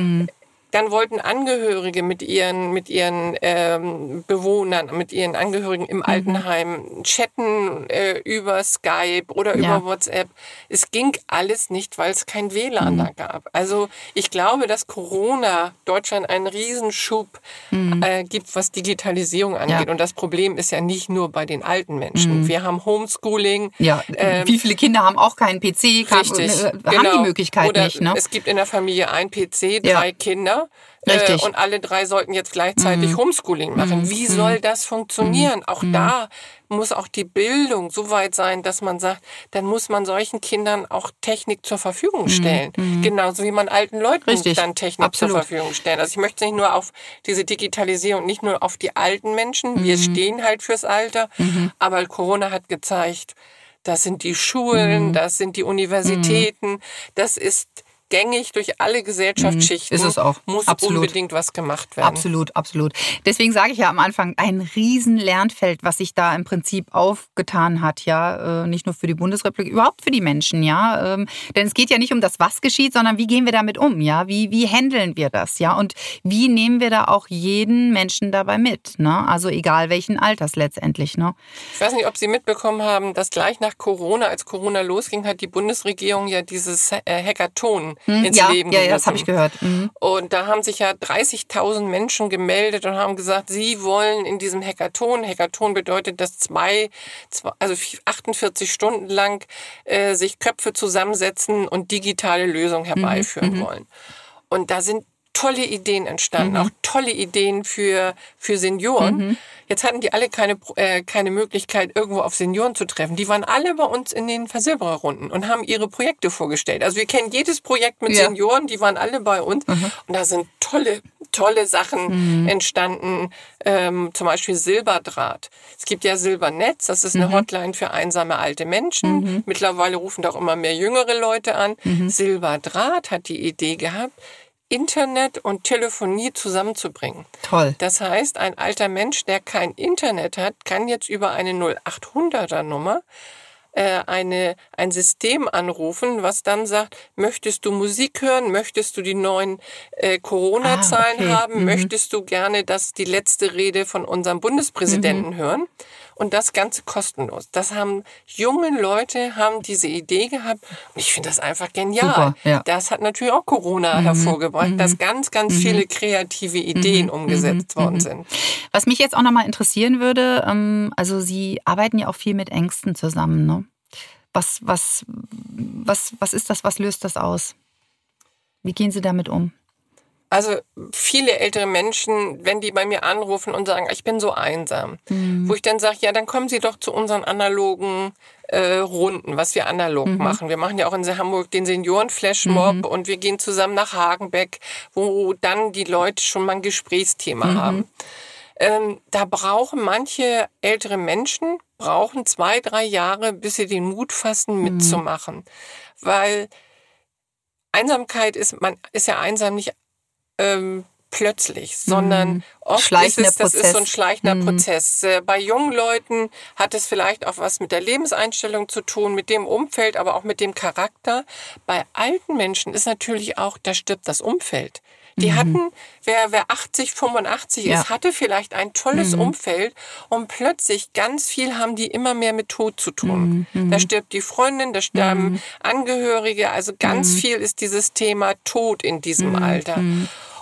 dann wollten Angehörige mit ihren, mit ihren ähm, Bewohnern, mit ihren Angehörigen im mhm. Altenheim chatten äh, über Skype oder ja. über WhatsApp. Es ging alles nicht, weil es kein WLAN mhm. da gab. Also ich glaube, dass Corona Deutschland einen Riesenschub mhm. äh, gibt, was Digitalisierung angeht. Ja. Und das Problem ist ja nicht nur bei den alten Menschen. Mhm. Wir haben Homeschooling. Ja, ähm, wie viele Kinder haben auch keinen PC? Richtig, äh, haben genau. die Möglichkeit Oder nicht. Ne? Es gibt in der Familie ein PC, drei ja. Kinder. Richtig. Äh, und alle drei sollten jetzt gleichzeitig mhm. Homeschooling machen. Mhm. Wie soll mhm. das funktionieren? Auch mhm. da muss auch die Bildung so weit sein, dass man sagt, dann muss man solchen Kindern auch Technik zur Verfügung mhm. stellen. Mhm. Genauso wie man alten Leuten Richtig. dann Technik Absolut. zur Verfügung stellen. Also ich möchte nicht nur auf diese Digitalisierung, nicht nur auf die alten Menschen. Wir stehen halt fürs Alter. Aber Corona hat gezeigt, das sind die Schulen, das sind die Universitäten, das ist gängig durch alle Gesellschaftsschichten. Ist es auch. Muss absolut. unbedingt was gemacht werden. Absolut, absolut. Deswegen sage ich ja am Anfang, ein riesen Lernfeld, was sich da im Prinzip aufgetan hat, ja, äh, nicht nur für die Bundesrepublik, überhaupt für die Menschen, ja. Ähm, denn es geht ja nicht um das, was geschieht, sondern wie gehen wir damit um, ja? Wie, wie handeln wir das, ja? Und wie nehmen wir da auch jeden Menschen dabei mit, ne? Also egal welchen Alters letztendlich, ne? Ich weiß nicht, ob Sie mitbekommen haben, dass gleich nach Corona, als Corona losging, hat die Bundesregierung ja dieses äh, Hm, ins ja, Leben Ja, ja, das habe ich gehört. Mhm. Und da haben sich ja 30.000 Menschen gemeldet und haben gesagt, sie wollen in diesem Hackathon, Hackathon bedeutet, dass zwei, zwei also 48 Stunden lang äh, sich Köpfe zusammensetzen und digitale Lösungen herbeiführen mhm. mhm. wollen. Und da sind tolle Ideen entstanden, mhm. auch tolle Ideen für, für Senioren. Mhm. Jetzt hatten die alle keine, äh, keine Möglichkeit, irgendwo auf Senioren zu treffen. Die waren alle bei uns in den Versilbererrunden und haben ihre Projekte vorgestellt. Also wir kennen jedes Projekt mit ja. Senioren, die waren alle bei uns. Mhm. Und da sind tolle, tolle Sachen mhm. entstanden. Ähm, zum Beispiel Silberdraht. Es gibt ja Silbernetz, das ist eine mhm. Hotline für einsame alte Menschen. Mhm. Mittlerweile rufen doch immer mehr jüngere Leute an. Silberdraht hat die Idee gehabt, Internet und Telefonie zusammenzubringen. Toll. Das heißt, ein alter Mensch, der kein Internet hat, kann jetzt über eine 0800er Nummer äh, eine, ein System anrufen, was dann sagt, möchtest du Musik hören, möchtest du die neuen äh, Corona-Zahlen ah, okay. haben, mhm. möchtest du gerne das, die letzte Rede von unserem Bundespräsidenten mhm. hören? Und das Ganze kostenlos. Das haben junge Leute haben diese Idee gehabt. Und ich finde das einfach genial. Super, ja. Das hat natürlich auch Corona mhm. hervorgebracht, mhm. dass ganz, ganz mhm. viele kreative Ideen mhm. umgesetzt worden sind. Was mich jetzt auch nochmal interessieren würde, ähm, also Sie arbeiten ja auch viel mit Ängsten zusammen, ne? Was, was, was, was ist das? Was löst das aus? Wie gehen Sie damit um? Also viele ältere Menschen, wenn die bei mir anrufen und sagen, ich bin so einsam, mhm. wo ich dann sage, ja, dann kommen Sie doch zu unseren analogen äh, Runden, was wir analog mhm. machen. Wir machen ja auch in Hamburg den Senioren-Flashmob mhm. und wir gehen zusammen nach Hagenbeck, wo dann die Leute schon mal ein Gesprächsthema mhm. haben. Ähm, da brauchen manche ältere Menschen, brauchen zwei, drei Jahre, bis sie den Mut fassen, mhm. mitzumachen. Weil Einsamkeit ist, man ist ja einsam nicht ähm, plötzlich, sondern mhm. oft ist es, das ist so ein schleichender mhm. Prozess. Äh, bei jungen Leuten hat es vielleicht auch was mit der Lebenseinstellung zu tun, mit dem Umfeld, aber auch mit dem Charakter. Bei alten Menschen ist natürlich auch, da stirbt das Umfeld. Die mhm. hatten, wer, wer 80, 85 ja. ist, hatte vielleicht ein tolles mhm. Umfeld und plötzlich ganz viel haben die immer mehr mit Tod zu tun. Mhm. Da stirbt die Freundin, da sterben mhm. Angehörige, also ganz mhm. viel ist dieses Thema Tod in diesem mhm. Alter.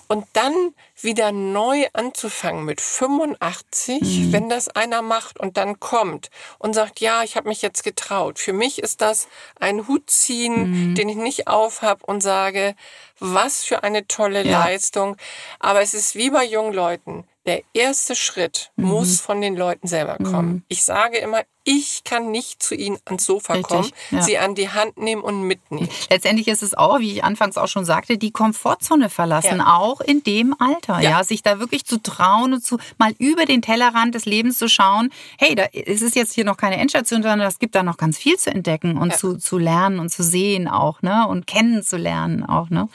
Und dann wieder neu anzufangen mit 85, mhm. wenn das einer macht und dann kommt und sagt, ja, ich habe mich jetzt getraut. Für mich ist das ein Hut ziehen, mhm. den ich nicht aufhab und sage, was für eine tolle ja. Leistung. Aber es ist wie bei jungen Leuten der erste Schritt mhm. muss von den Leuten selber kommen. Mhm. Ich sage immer, ich kann nicht zu ihnen ans Sofa Richtig, kommen, ja. sie an die Hand nehmen und mitnehmen. Letztendlich ist es auch, wie ich anfangs auch schon sagte, die Komfortzone verlassen, ja. auch in dem Alter, ja. ja. sich da wirklich zu trauen und zu mal über den Tellerrand des Lebens zu schauen. Hey, da ist es jetzt hier noch keine Endstation, sondern es gibt da noch ganz viel zu entdecken und zu, zu lernen und zu sehen auch, ne, und kennenzulernen auch, ne.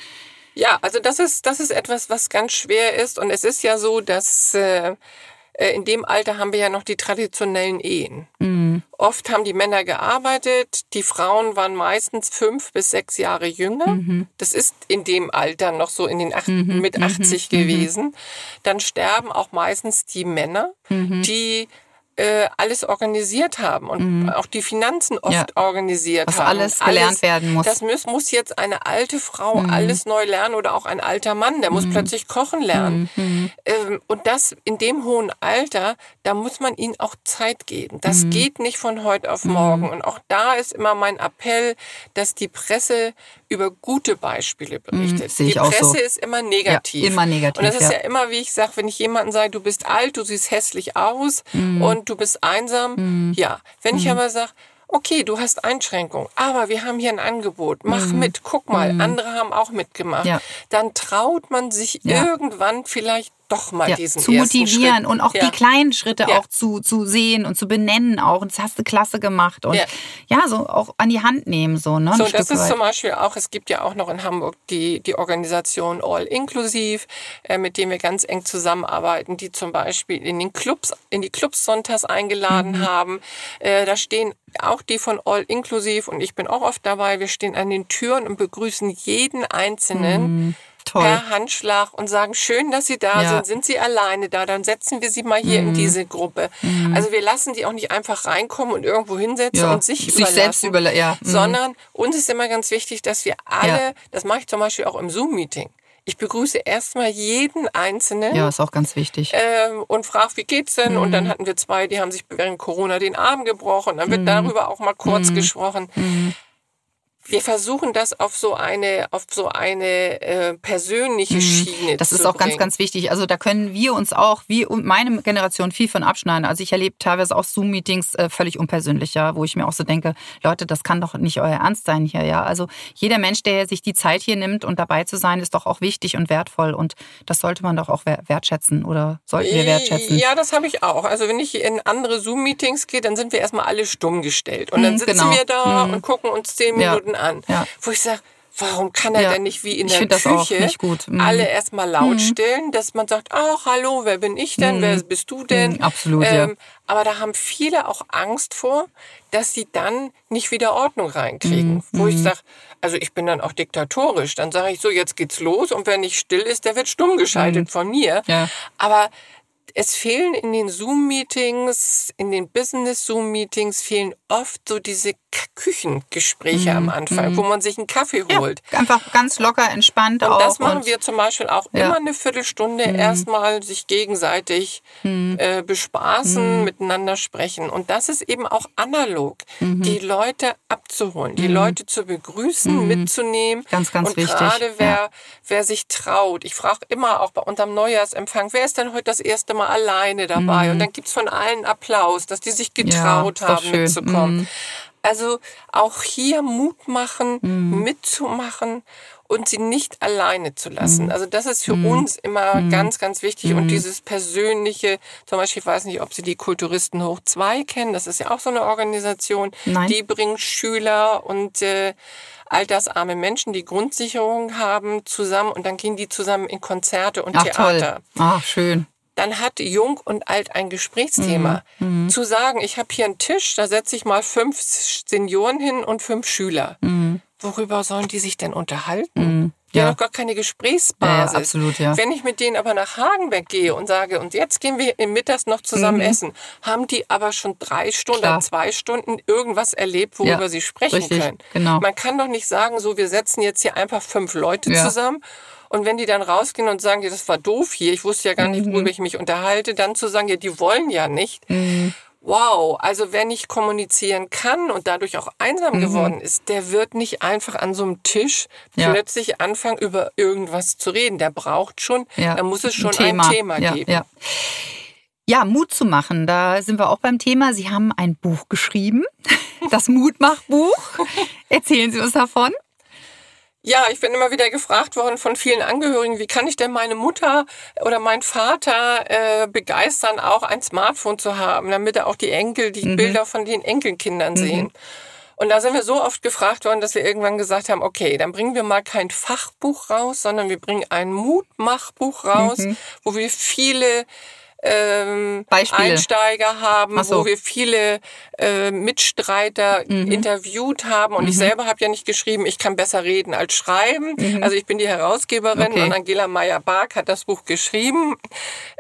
Ja, also das ist, das ist etwas, was ganz schwer ist. Und es ist ja so, dass äh, äh, in dem Alter haben wir ja noch die traditionellen Ehen. Mhm. Oft haben die Männer gearbeitet, die Frauen waren meistens fünf bis sechs Jahre jünger. Mhm. Das ist in dem Alter noch so in den acht, mhm. mit 80 mhm. gewesen. Dann sterben auch meistens die Männer, mhm. die äh, alles organisiert haben und mhm. auch die Finanzen oft ja. organisiert Was haben. alles gelernt alles, werden muss. Das muss, muss jetzt eine alte Frau mhm. alles neu lernen oder auch ein alter Mann, der muss mhm. plötzlich kochen lernen. Mhm. Mhm. Ähm, und das in dem hohen Alter, da muss man ihnen auch Zeit geben. Das geht nicht von heute auf morgen. Und auch da ist immer mein Appell, dass die Presse über gute Beispiele berichtet. die Presse so. ist immer negativ. Ja, immer negativ. Und das ist ja, ja immer, wie ich sage, wenn ich jemanden sage, du bist alt, du siehst hässlich aus und du bist einsam. Mhm. Ja, wenn mhm. ich aber sage, okay, du hast Einschränkungen, aber wir haben hier ein Angebot, mach mhm. mit, guck mal, mhm. andere haben auch mitgemacht, ja. dann traut man sich ja. irgendwann vielleicht doch mal ja, diesen zu motivieren Schritt. und auch ja. die kleinen Schritte ja. auch zu, zu sehen und zu benennen auch. Und das hast du klasse gemacht und ja, so auch an die Hand nehmen so. Ne, so, das Stück ist weit. zum Beispiel auch. Es gibt ja auch noch in Hamburg die die Organisation All Inclusive, äh, mit dem wir ganz eng zusammenarbeiten, die zum Beispiel in den Clubs in die Clubs sonntags eingeladen mhm. haben. Äh, da stehen auch die von All Inclusive und ich bin auch oft dabei. Wir stehen an den Türen und begrüßen jeden Einzelnen. Mhm Toll. per Handschlag und sagen, schön, dass Sie da ja. sind. Sind Sie alleine da? Dann setzen wir Sie mal hier mhm. in diese Gruppe. Mhm. Also wir lassen die auch nicht einfach reinkommen und irgendwo hinsetzen ja. und sich, sich überlassen, selbst überla ja. Mhm. sondern uns ist immer ganz wichtig, dass wir alle, das mache ich zum Beispiel auch im Zoom-Meeting. Ich begrüße erstmal jeden Einzelnen. Ja, ist auch ganz wichtig. Ähm, und frage, wie geht's denn? Mhm. Und dann hatten wir zwei, die haben sich während Corona den Arm gebrochen. Dann wird mhm. darüber auch mal kurz mhm. gesprochen. Mhm wir versuchen das auf so eine, auf so eine äh, persönliche mhm. Schiene Das ist auch bringen. ganz, ganz wichtig. Also da können wir uns auch, wie meine Generation, viel von abschneiden. Also ich erlebe teilweise auch Zoom-Meetings äh, völlig unpersönlicher, wo ich mir auch so denke, Leute, das kann doch nicht euer Ernst sein hier, ja. Also jeder Mensch, der sich die Zeit hier nimmt und dabei zu sein, ist doch auch wichtig und wertvoll. Und das sollte man doch auch wertschätzen oder sollten wir wertschätzen. Ja, das habe ich auch. Also wenn ich in andere Zoom-Meetings gehe, dann sind wir erstmal alle stumm gestellt. Und dann hm, sitzen genau. wir da hm. und gucken uns zehn ja. An. Ja. Wo ich sage, warum kann er ja. denn nicht wie in der Küche mhm. alle erstmal laut mhm. stellen, dass man sagt, ach hallo, wer bin ich denn, mhm. wer bist du denn? Mhm, absolut, ähm, ja. Aber da haben viele auch Angst vor, dass sie dann nicht wieder Ordnung reinkriegen. Mhm. Wo ich mhm. sage, also ich bin dann auch diktatorisch. Dann sage ich so, jetzt geht's los und wer nicht still ist, der wird stumm geschaltet von mir. Ja. Aber es fehlen in den Zoom-Meetings, in den Business-Zoom-Meetings fehlen oft so diese Küchengespräche mm, am Anfang, mm. wo man sich einen Kaffee holt. Ja, einfach ganz locker, entspannt und auch. Das machen und wir zum Beispiel auch ja. immer eine Viertelstunde mm. erstmal sich gegenseitig mm. äh, bespaßen, mm. miteinander sprechen. Und das ist eben auch analog, die Leute abzuholen, die. Leute zu begrüßen, mitzunehmen. Ganz, ganz und wichtig. Und gerade wer, ja. wer sich traut, ich frage immer auch bei unserem Neujahrsempfang, wer ist denn heute das erste Mal alleine dabei? Und dann gibt's von allen Applaus, dass die sich getraut haben, mitzukommen. Also auch hier Mut machen, mhm. mitzumachen und sie nicht alleine zu lassen. Mhm. Also das ist für mhm. uns immer mhm. ganz, ganz wichtig. Und mhm. dieses persönliche, zum Beispiel, ich weiß nicht, ob Sie die Kulturisten Hoch 2 kennen, das ist ja auch so eine Organisation, Nein. die bringt Schüler und äh, altersarme Menschen, die Grundsicherung haben, zusammen und dann gehen die zusammen in Konzerte und Ach, Theater. Toll. Ach, schön dann hat Jung und Alt ein Gesprächsthema. Mhm. mhm. Zu sagen, ich habe hier einen Tisch, da setze ich mal fünf Senioren hin und fünf Schüler. Mhm. Worüber sollen die sich denn unterhalten? Die ja. haben doch gar keine Gesprächsbasis. Ja, absolut, ja. Wenn ich mit denen aber nach Hagenbeck gehe und sage, und jetzt gehen wir im Mittags noch zusammen mhm. essen, haben die aber schon drei Stunden, Klar. zwei Stunden irgendwas erlebt, worüber ja, sie sprechen richtig, können. Genau. Man kann doch nicht sagen, so, wir setzen jetzt hier einfach fünf Leute ja. zusammen und wenn die dann rausgehen und sagen, das war doof hier, ich wusste ja gar nicht, worüber mhm. ich mich unterhalte, dann zu sagen, ja, die wollen ja nicht. Mhm. Wow, also wer nicht kommunizieren kann und dadurch auch einsam mhm. geworden ist, der wird nicht einfach an so einem Tisch ja. plötzlich anfangen, über irgendwas zu reden. Der braucht schon, ja. da muss es schon ein Thema, ein Thema ja, geben. Ja. Ja, Mut zu machen. Da sind wir auch beim Thema. Sie haben ein Buch geschrieben, das Mutmachbuch. Erzählen Sie uns davon. Ja, ich bin immer wieder gefragt worden von vielen Angehörigen, wie kann ich denn meine Mutter oder meinen Vater äh, begeistern, auch ein Smartphone zu haben, damit er auch die Enkel, die mhm. Bilder von den Enkelkindern mhm. sehen. Und da sind wir so oft gefragt worden, dass wir irgendwann gesagt haben, okay, dann bringen wir mal kein Fachbuch raus, sondern wir bringen ein Mutmachbuch raus, mhm. wo wir viele ähm, Einsteiger haben, so. wo wir viele äh, Mitstreiter mhm. interviewt haben. Und mhm. ich selber habe ja nicht geschrieben, ich kann besser reden als schreiben. Mhm. Also ich bin die Herausgeberin okay. und Angela Meyer-Bark hat das Buch geschrieben.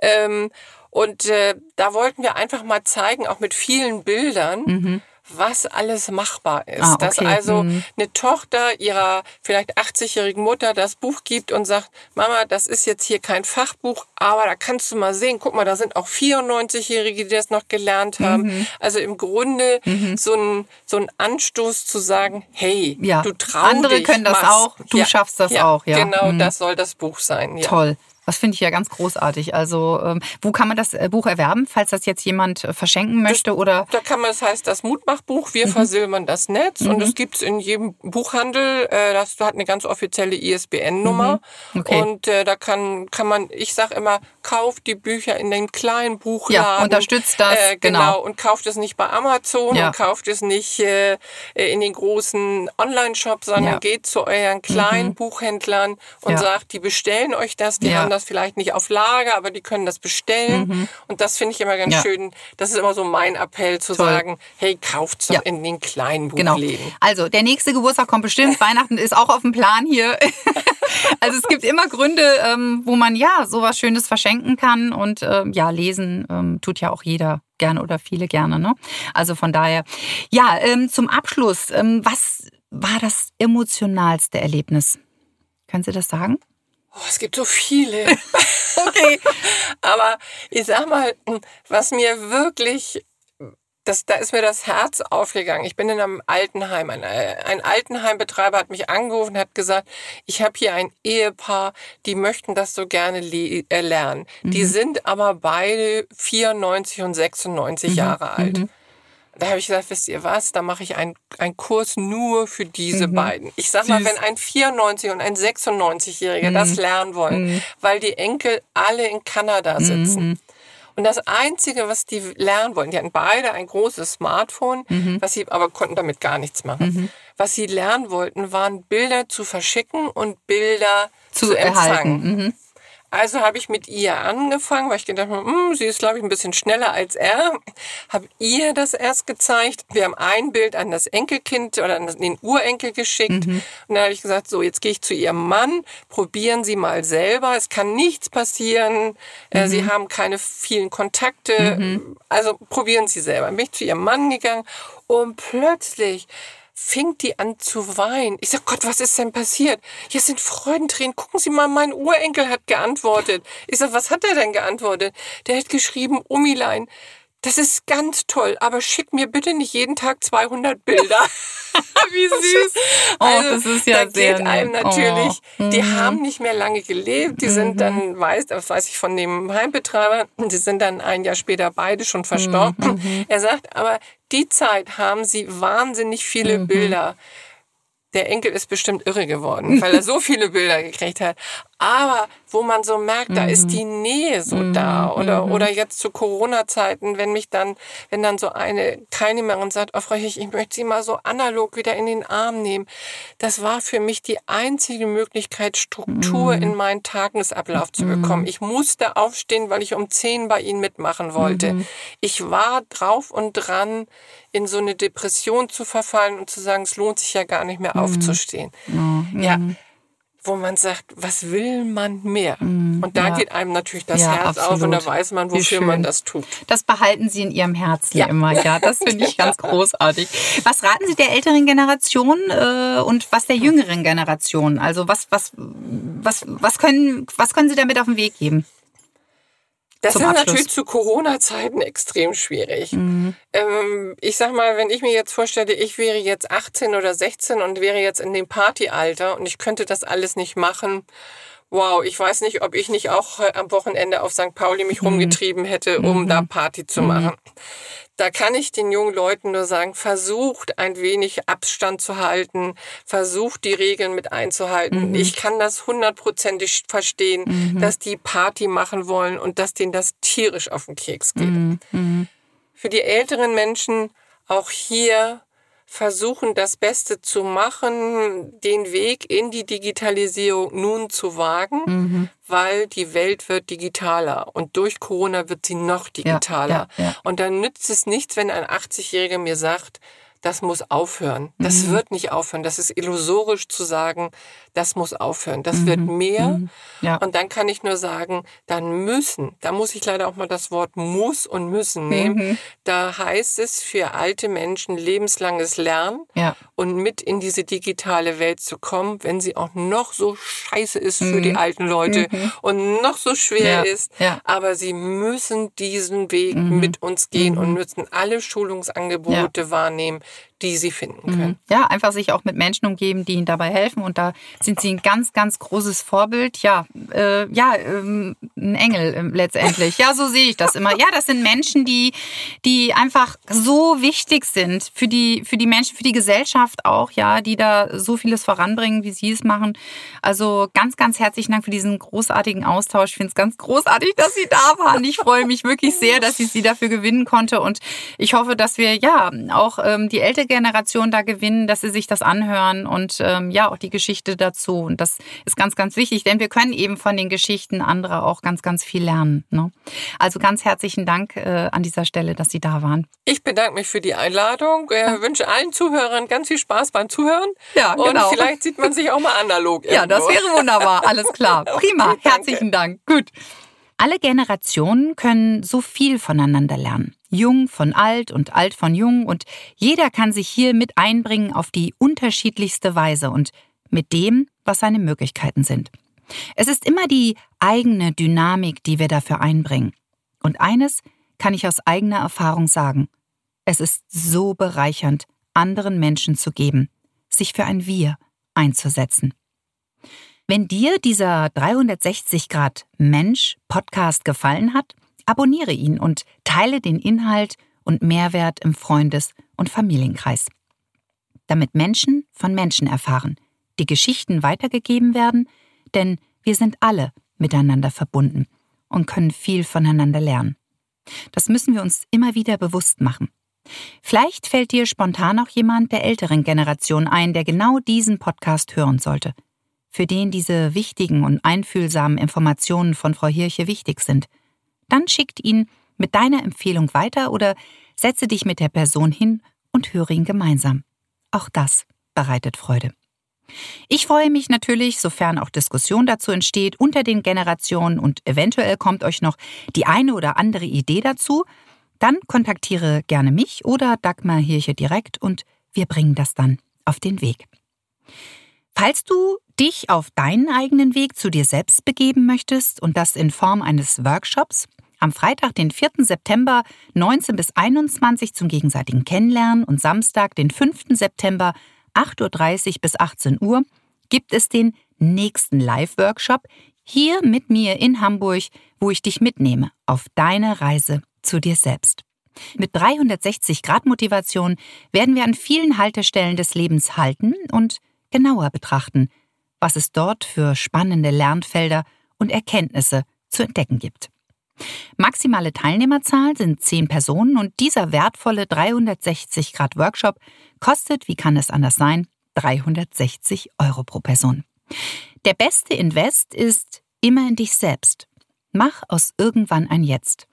Ähm, und äh, da wollten wir einfach mal zeigen, auch mit vielen Bildern, mhm was alles machbar ist. Ah, okay. Dass also mhm. eine Tochter ihrer vielleicht 80-jährigen Mutter das Buch gibt und sagt, Mama, das ist jetzt hier kein Fachbuch, aber da kannst du mal sehen, guck mal, da sind auch 94-Jährige, die das noch gelernt haben. Mhm. Also im Grunde mhm. so, ein, so ein Anstoß zu sagen, hey, ja. du traust Andere können das machst. auch, du ja. schaffst das ja. auch. Ja. Genau, mhm. das soll das Buch sein. Toll. Das finde ich ja ganz großartig. Also, ähm, wo kann man das äh, Buch erwerben, falls das jetzt jemand äh, verschenken möchte? Das, oder? Da kann man, das heißt das Mutmachbuch, wir mhm. versilbern das Netz mhm. und es gibt es in jedem Buchhandel. Äh, das hat eine ganz offizielle ISBN-Nummer. Mhm. Okay. Und äh, da kann, kann man, ich sage immer, kauft die Bücher in den kleinen Buchladen. Ja, unterstützt das. Äh, genau. genau. Und kauft es nicht bei Amazon ja. und kauft es nicht äh, in den großen Online-Shops, sondern ja. geht zu euren kleinen mhm. Buchhändlern und ja. sagt, die bestellen euch das, die haben das vielleicht nicht auf Lager, aber die können das bestellen. Mhm. Und das finde ich immer ganz ja. schön. Das ist immer so mein Appell zu Toll. sagen, hey, kauft so ja. in den kleinen. Buchläden. Genau. Also, der nächste Geburtstag kommt bestimmt. Weihnachten ist auch auf dem Plan hier. also es gibt immer Gründe, ähm, wo man ja sowas Schönes verschenken kann. Und ähm, ja, lesen ähm, tut ja auch jeder gerne oder viele gerne. Ne? Also von daher, ja, ähm, zum Abschluss, ähm, was war das emotionalste Erlebnis? Können Sie das sagen? Oh, es gibt so viele. okay. Aber ich sag mal, was mir wirklich das, da ist mir das Herz aufgegangen. Ich bin in einem Altenheim. Ein, ein Altenheimbetreiber hat mich angerufen und hat gesagt, ich habe hier ein Ehepaar, die möchten das so gerne äh, lernen. Mhm. Die sind aber beide 94 und 96 mhm. Jahre alt. Mhm. Da habe ich gesagt, wisst ihr was, da mache ich einen, Kurs nur für diese mhm. beiden. Ich sag mal, wenn ein 94 und ein 96-Jähriger mhm. das lernen wollen, mhm. weil die Enkel alle in Kanada sitzen. Mhm. Und das Einzige, was die lernen wollen, die hatten beide ein großes Smartphone, mhm. was sie aber konnten damit gar nichts machen. Mhm. Was sie lernen wollten, waren Bilder zu verschicken und Bilder zu, zu empfangen. Also habe ich mit ihr angefangen, weil ich gedacht habe, hm, sie ist, glaube ich, ein bisschen schneller als er. Habe ihr das erst gezeigt. Wir haben ein Bild an das Enkelkind oder an den Urenkel geschickt. Mhm. Und dann habe ich gesagt, so, jetzt gehe ich zu ihrem Mann, probieren Sie mal selber. Es kann nichts passieren. Äh, mhm. Sie haben keine vielen Kontakte. Mhm. Also probieren Sie selber. Bin ich zu ihrem Mann gegangen und plötzlich fing die an zu weinen. Ich sag, Gott, was ist denn passiert? Hier sind Freudentränen. Gucken Sie mal, mein Urenkel hat geantwortet. Ich sag, was hat er denn geantwortet? Der hat geschrieben, Umilein, das ist ganz toll, aber schick mir bitte nicht jeden Tag 200 Bilder. Wie süß. Oh, also, das ist ja da sehr geht einem natürlich, oh. die mhm. haben nicht mehr lange gelebt, die sind dann, mhm. weiß, das weiß ich von dem Heimbetreiber, die sind dann ein Jahr später beide schon verstorben. Mhm. Er sagt, aber die Zeit haben sie wahnsinnig viele Bilder der Enkel ist bestimmt irre geworden, weil er so viele Bilder gekriegt hat. Aber wo man so merkt, da ist mhm. die Nähe so mhm. da. Oder, mhm. oder jetzt zu Corona-Zeiten, wenn mich dann, wenn dann so eine Teilnehmerin sagt, oh Frau Hich, ich möchte Sie mal so analog wieder in den Arm nehmen. Das war für mich die einzige Möglichkeit, Struktur in meinen Tagesablauf zu bekommen. Ich musste aufstehen, weil ich um zehn bei Ihnen mitmachen wollte. Ich war drauf und dran, in so eine Depression zu verfallen und zu sagen, es lohnt sich ja gar nicht mehr aufzustehen. Ja, wo man sagt, was will man mehr? Mm, und da ja. geht einem natürlich das ja, Herz absolut. auf und da weiß man, wofür man das tut. Das behalten Sie in Ihrem Herzen ja. immer, ja. Das finde ich ganz großartig. Was raten Sie der älteren Generation äh, und was der jüngeren Generation? Also was, was, was, was können, was können Sie damit auf den Weg geben? Das ist Abschluss. natürlich zu Corona-Zeiten extrem schwierig. Mhm. Ähm, ich sag mal, wenn ich mir jetzt vorstelle, ich wäre jetzt 18 oder 16 und wäre jetzt in dem Partyalter und ich könnte das alles nicht machen. Wow, ich weiß nicht, ob ich nicht auch am Wochenende auf St. Pauli mich mhm. rumgetrieben hätte, um mhm. da Party zu mhm. machen. Da kann ich den jungen Leuten nur sagen, versucht ein wenig Abstand zu halten, versucht die Regeln mit einzuhalten. Mhm. Ich kann das hundertprozentig verstehen, mhm. dass die Party machen wollen und dass denen das tierisch auf den Keks geht. Mhm. mhm. Für die älteren Menschen auch hier versuchen, das Beste zu machen, den Weg in die Digitalisierung nun zu wagen, mhm. weil die Welt wird digitaler und durch Corona wird sie noch digitaler. Ja, ja, ja. Und dann nützt es nichts, wenn ein 80-Jähriger mir sagt, das muss aufhören. Das mhm. wird nicht aufhören. Das ist illusorisch zu sagen, das muss aufhören. Das mhm. wird mehr. Mhm. Ja. Und dann kann ich nur sagen, dann müssen. Da muss ich leider auch mal das Wort muss und müssen nehmen. Mhm. Da heißt es für alte Menschen lebenslanges Lernen ja. und mit in diese digitale Welt zu kommen, wenn sie auch noch so scheiße ist für die mhm. alten Leute mhm. und noch so schwer ja. ist. Aber sie müssen diesen Weg mit uns gehen und müssen alle Schulungsangebote wahrnehmen, die sie finden können. Mhm. Ja, einfach sich auch mit Menschen umgeben, die ihnen dabei helfen. Und da sind sie ein ganz, ganz großes Vorbild. Ja, äh, ja, ähm, ein Engel äh, letztendlich. Ja, so sehe ich das immer. Ja, das sind Menschen, die, die einfach so wichtig sind für die, für die Menschen, für die Gesellschaft auch, ja, die da so vieles voranbringen, wie sie es machen. Also ganz, ganz herzlichen Dank für diesen großartigen Austausch. Ich finde es ganz großartig, dass Sie da waren. Ich freue mich wirklich sehr, dass ich Sie dafür gewinnen konnte. Und ich hoffe, dass wir ja auch ähm, die ältere Generation da gewinnen, dass sie sich das anhören und ähm, ja, auch die Geschichte dazu. Und das ist ganz, ganz wichtig, denn wir können eben von den Geschichten anderer auch ganz, ganz viel lernen. Ne? Also ganz herzlichen Dank äh, an dieser Stelle, dass Sie da waren. Ich bedanke mich für die Einladung. Ich äh, wünsche allen Zuhörern ganz viel Spaß beim Zuhören. Ja, genau. Und vielleicht sieht man sich auch mal analog. Irgendwo. Ja, das wäre wunderbar. Alles klar. Prima. Okay, Herzlichen Dank. Gut. Alle Generationen können so viel voneinander lernen. Jung von alt und alt von jung und jeder kann sich hier mit einbringen auf die unterschiedlichste Weise und mit dem, was seine Möglichkeiten sind. Es ist immer die eigene Dynamik, die wir dafür einbringen. Und eines kann ich aus eigener Erfahrung sagen. Es ist so bereichernd, anderen Menschen zu geben, sich für ein Wir einzusetzen. Wenn dir dieser 360 Grad Mensch Podcast gefallen hat, abonniere ihn und teile den Inhalt und Mehrwert im Freundes- und Familienkreis. Damit Menschen von Menschen erfahren, die Geschichten weitergegeben werden, denn wir sind alle miteinander verbunden und können viel voneinander lernen. Das müssen wir uns immer wieder bewusst machen. Vielleicht fällt dir spontan auch jemand der älteren Generation ein, der genau diesen Podcast hören sollte, für den diese wichtigen und einfühlsamen Informationen von Frau Hirche wichtig sind. Dann schickt ihn mit deiner Empfehlung weiter oder setze dich mit der Person hin und höre ihn gemeinsam. Auch das bereitet Freude. Ich freue mich natürlich, sofern auch Diskussion dazu entsteht, unter den Generationen und eventuell kommt euch noch die eine oder andere Idee dazu, dann kontaktiere gerne mich oder Dagmar Hirche direkt und wir bringen das dann auf den Weg. Falls du dich auf deinen eigenen Weg zu dir selbst begeben möchtest und das in Form eines Workshops, am Freitag, den 4. September 19 bis 21 zum gegenseitigen Kennenlernen und Samstag, den 5. September 8.30 Uhr bis 18 Uhr gibt es den nächsten Live-Workshop hier mit mir in Hamburg, wo ich dich mitnehme auf deine Reise zu dir selbst. Mit 360 Grad Motivation werden wir an vielen Haltestellen des Lebens halten und genauer betrachten, was es dort für spannende Lernfelder und Erkenntnisse zu entdecken gibt. Maximale Teilnehmerzahl sind 10 Personen und dieser wertvolle 360 Grad Workshop kostet, wie kann es anders sein, 360 Euro pro Person. Der beste Invest ist immer in dich selbst. Mach aus irgendwann ein Jetzt.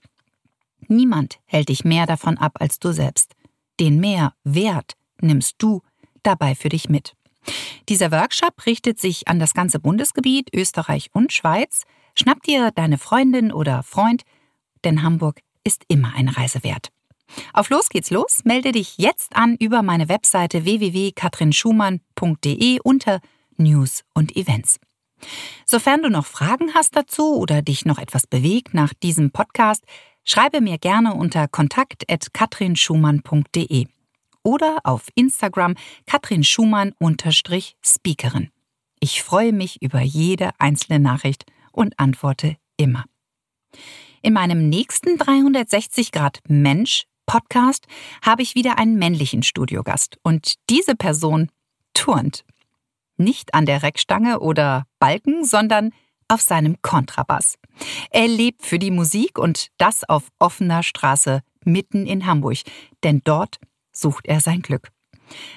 Niemand hält dich mehr davon ab als du selbst. Den mehr Wert nimmst du dabei für dich mit. Dieser Workshop richtet sich an das ganze Bundesgebiet Österreich und Schweiz. Schnapp dir deine Freundin oder Freund, denn Hamburg ist immer eine Reise wert. Auf los geht's los. Melde dich jetzt an über meine Webseite www.katrinschumann.de unter News und Events. Sofern du noch Fragen hast dazu oder dich noch etwas bewegt nach diesem Podcast, schreibe mir gerne unter kontakt.katrinschumann.de oder auf Instagram Katrin Schumann-Speakerin. Ich freue mich über jede einzelne Nachricht und antworte immer. In meinem nächsten 360 Grad Mensch Podcast habe ich wieder einen männlichen Studiogast und diese Person turnt. Nicht an der Reckstange oder Balken, sondern auf seinem Kontrabass. Er lebt für die Musik und das auf offener Straße mitten in Hamburg, denn dort sucht er sein Glück.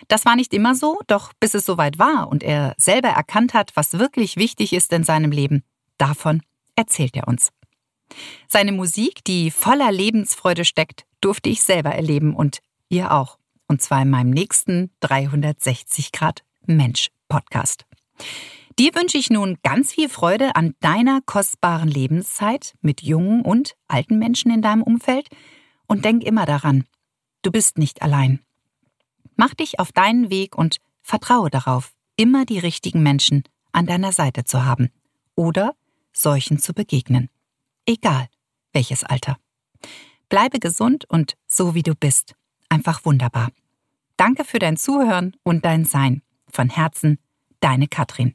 Das war nicht immer so, doch bis es soweit war und er selber erkannt hat, was wirklich wichtig ist in seinem Leben, davon erzählt er uns. Seine Musik, die voller Lebensfreude steckt, durfte ich selber erleben und ihr auch. Und zwar in meinem nächsten 360 Grad Mensch Podcast. Dir wünsche ich nun ganz viel Freude an deiner kostbaren Lebenszeit mit jungen und alten Menschen in deinem Umfeld und denk immer daran, du bist nicht allein. Mach dich auf deinen Weg und vertraue darauf, immer die richtigen Menschen an deiner Seite zu haben oder solchen zu begegnen. Egal welches Alter. Bleibe gesund und so wie du bist. Einfach wunderbar. Danke für dein Zuhören und dein Sein. Von Herzen, deine Katrin.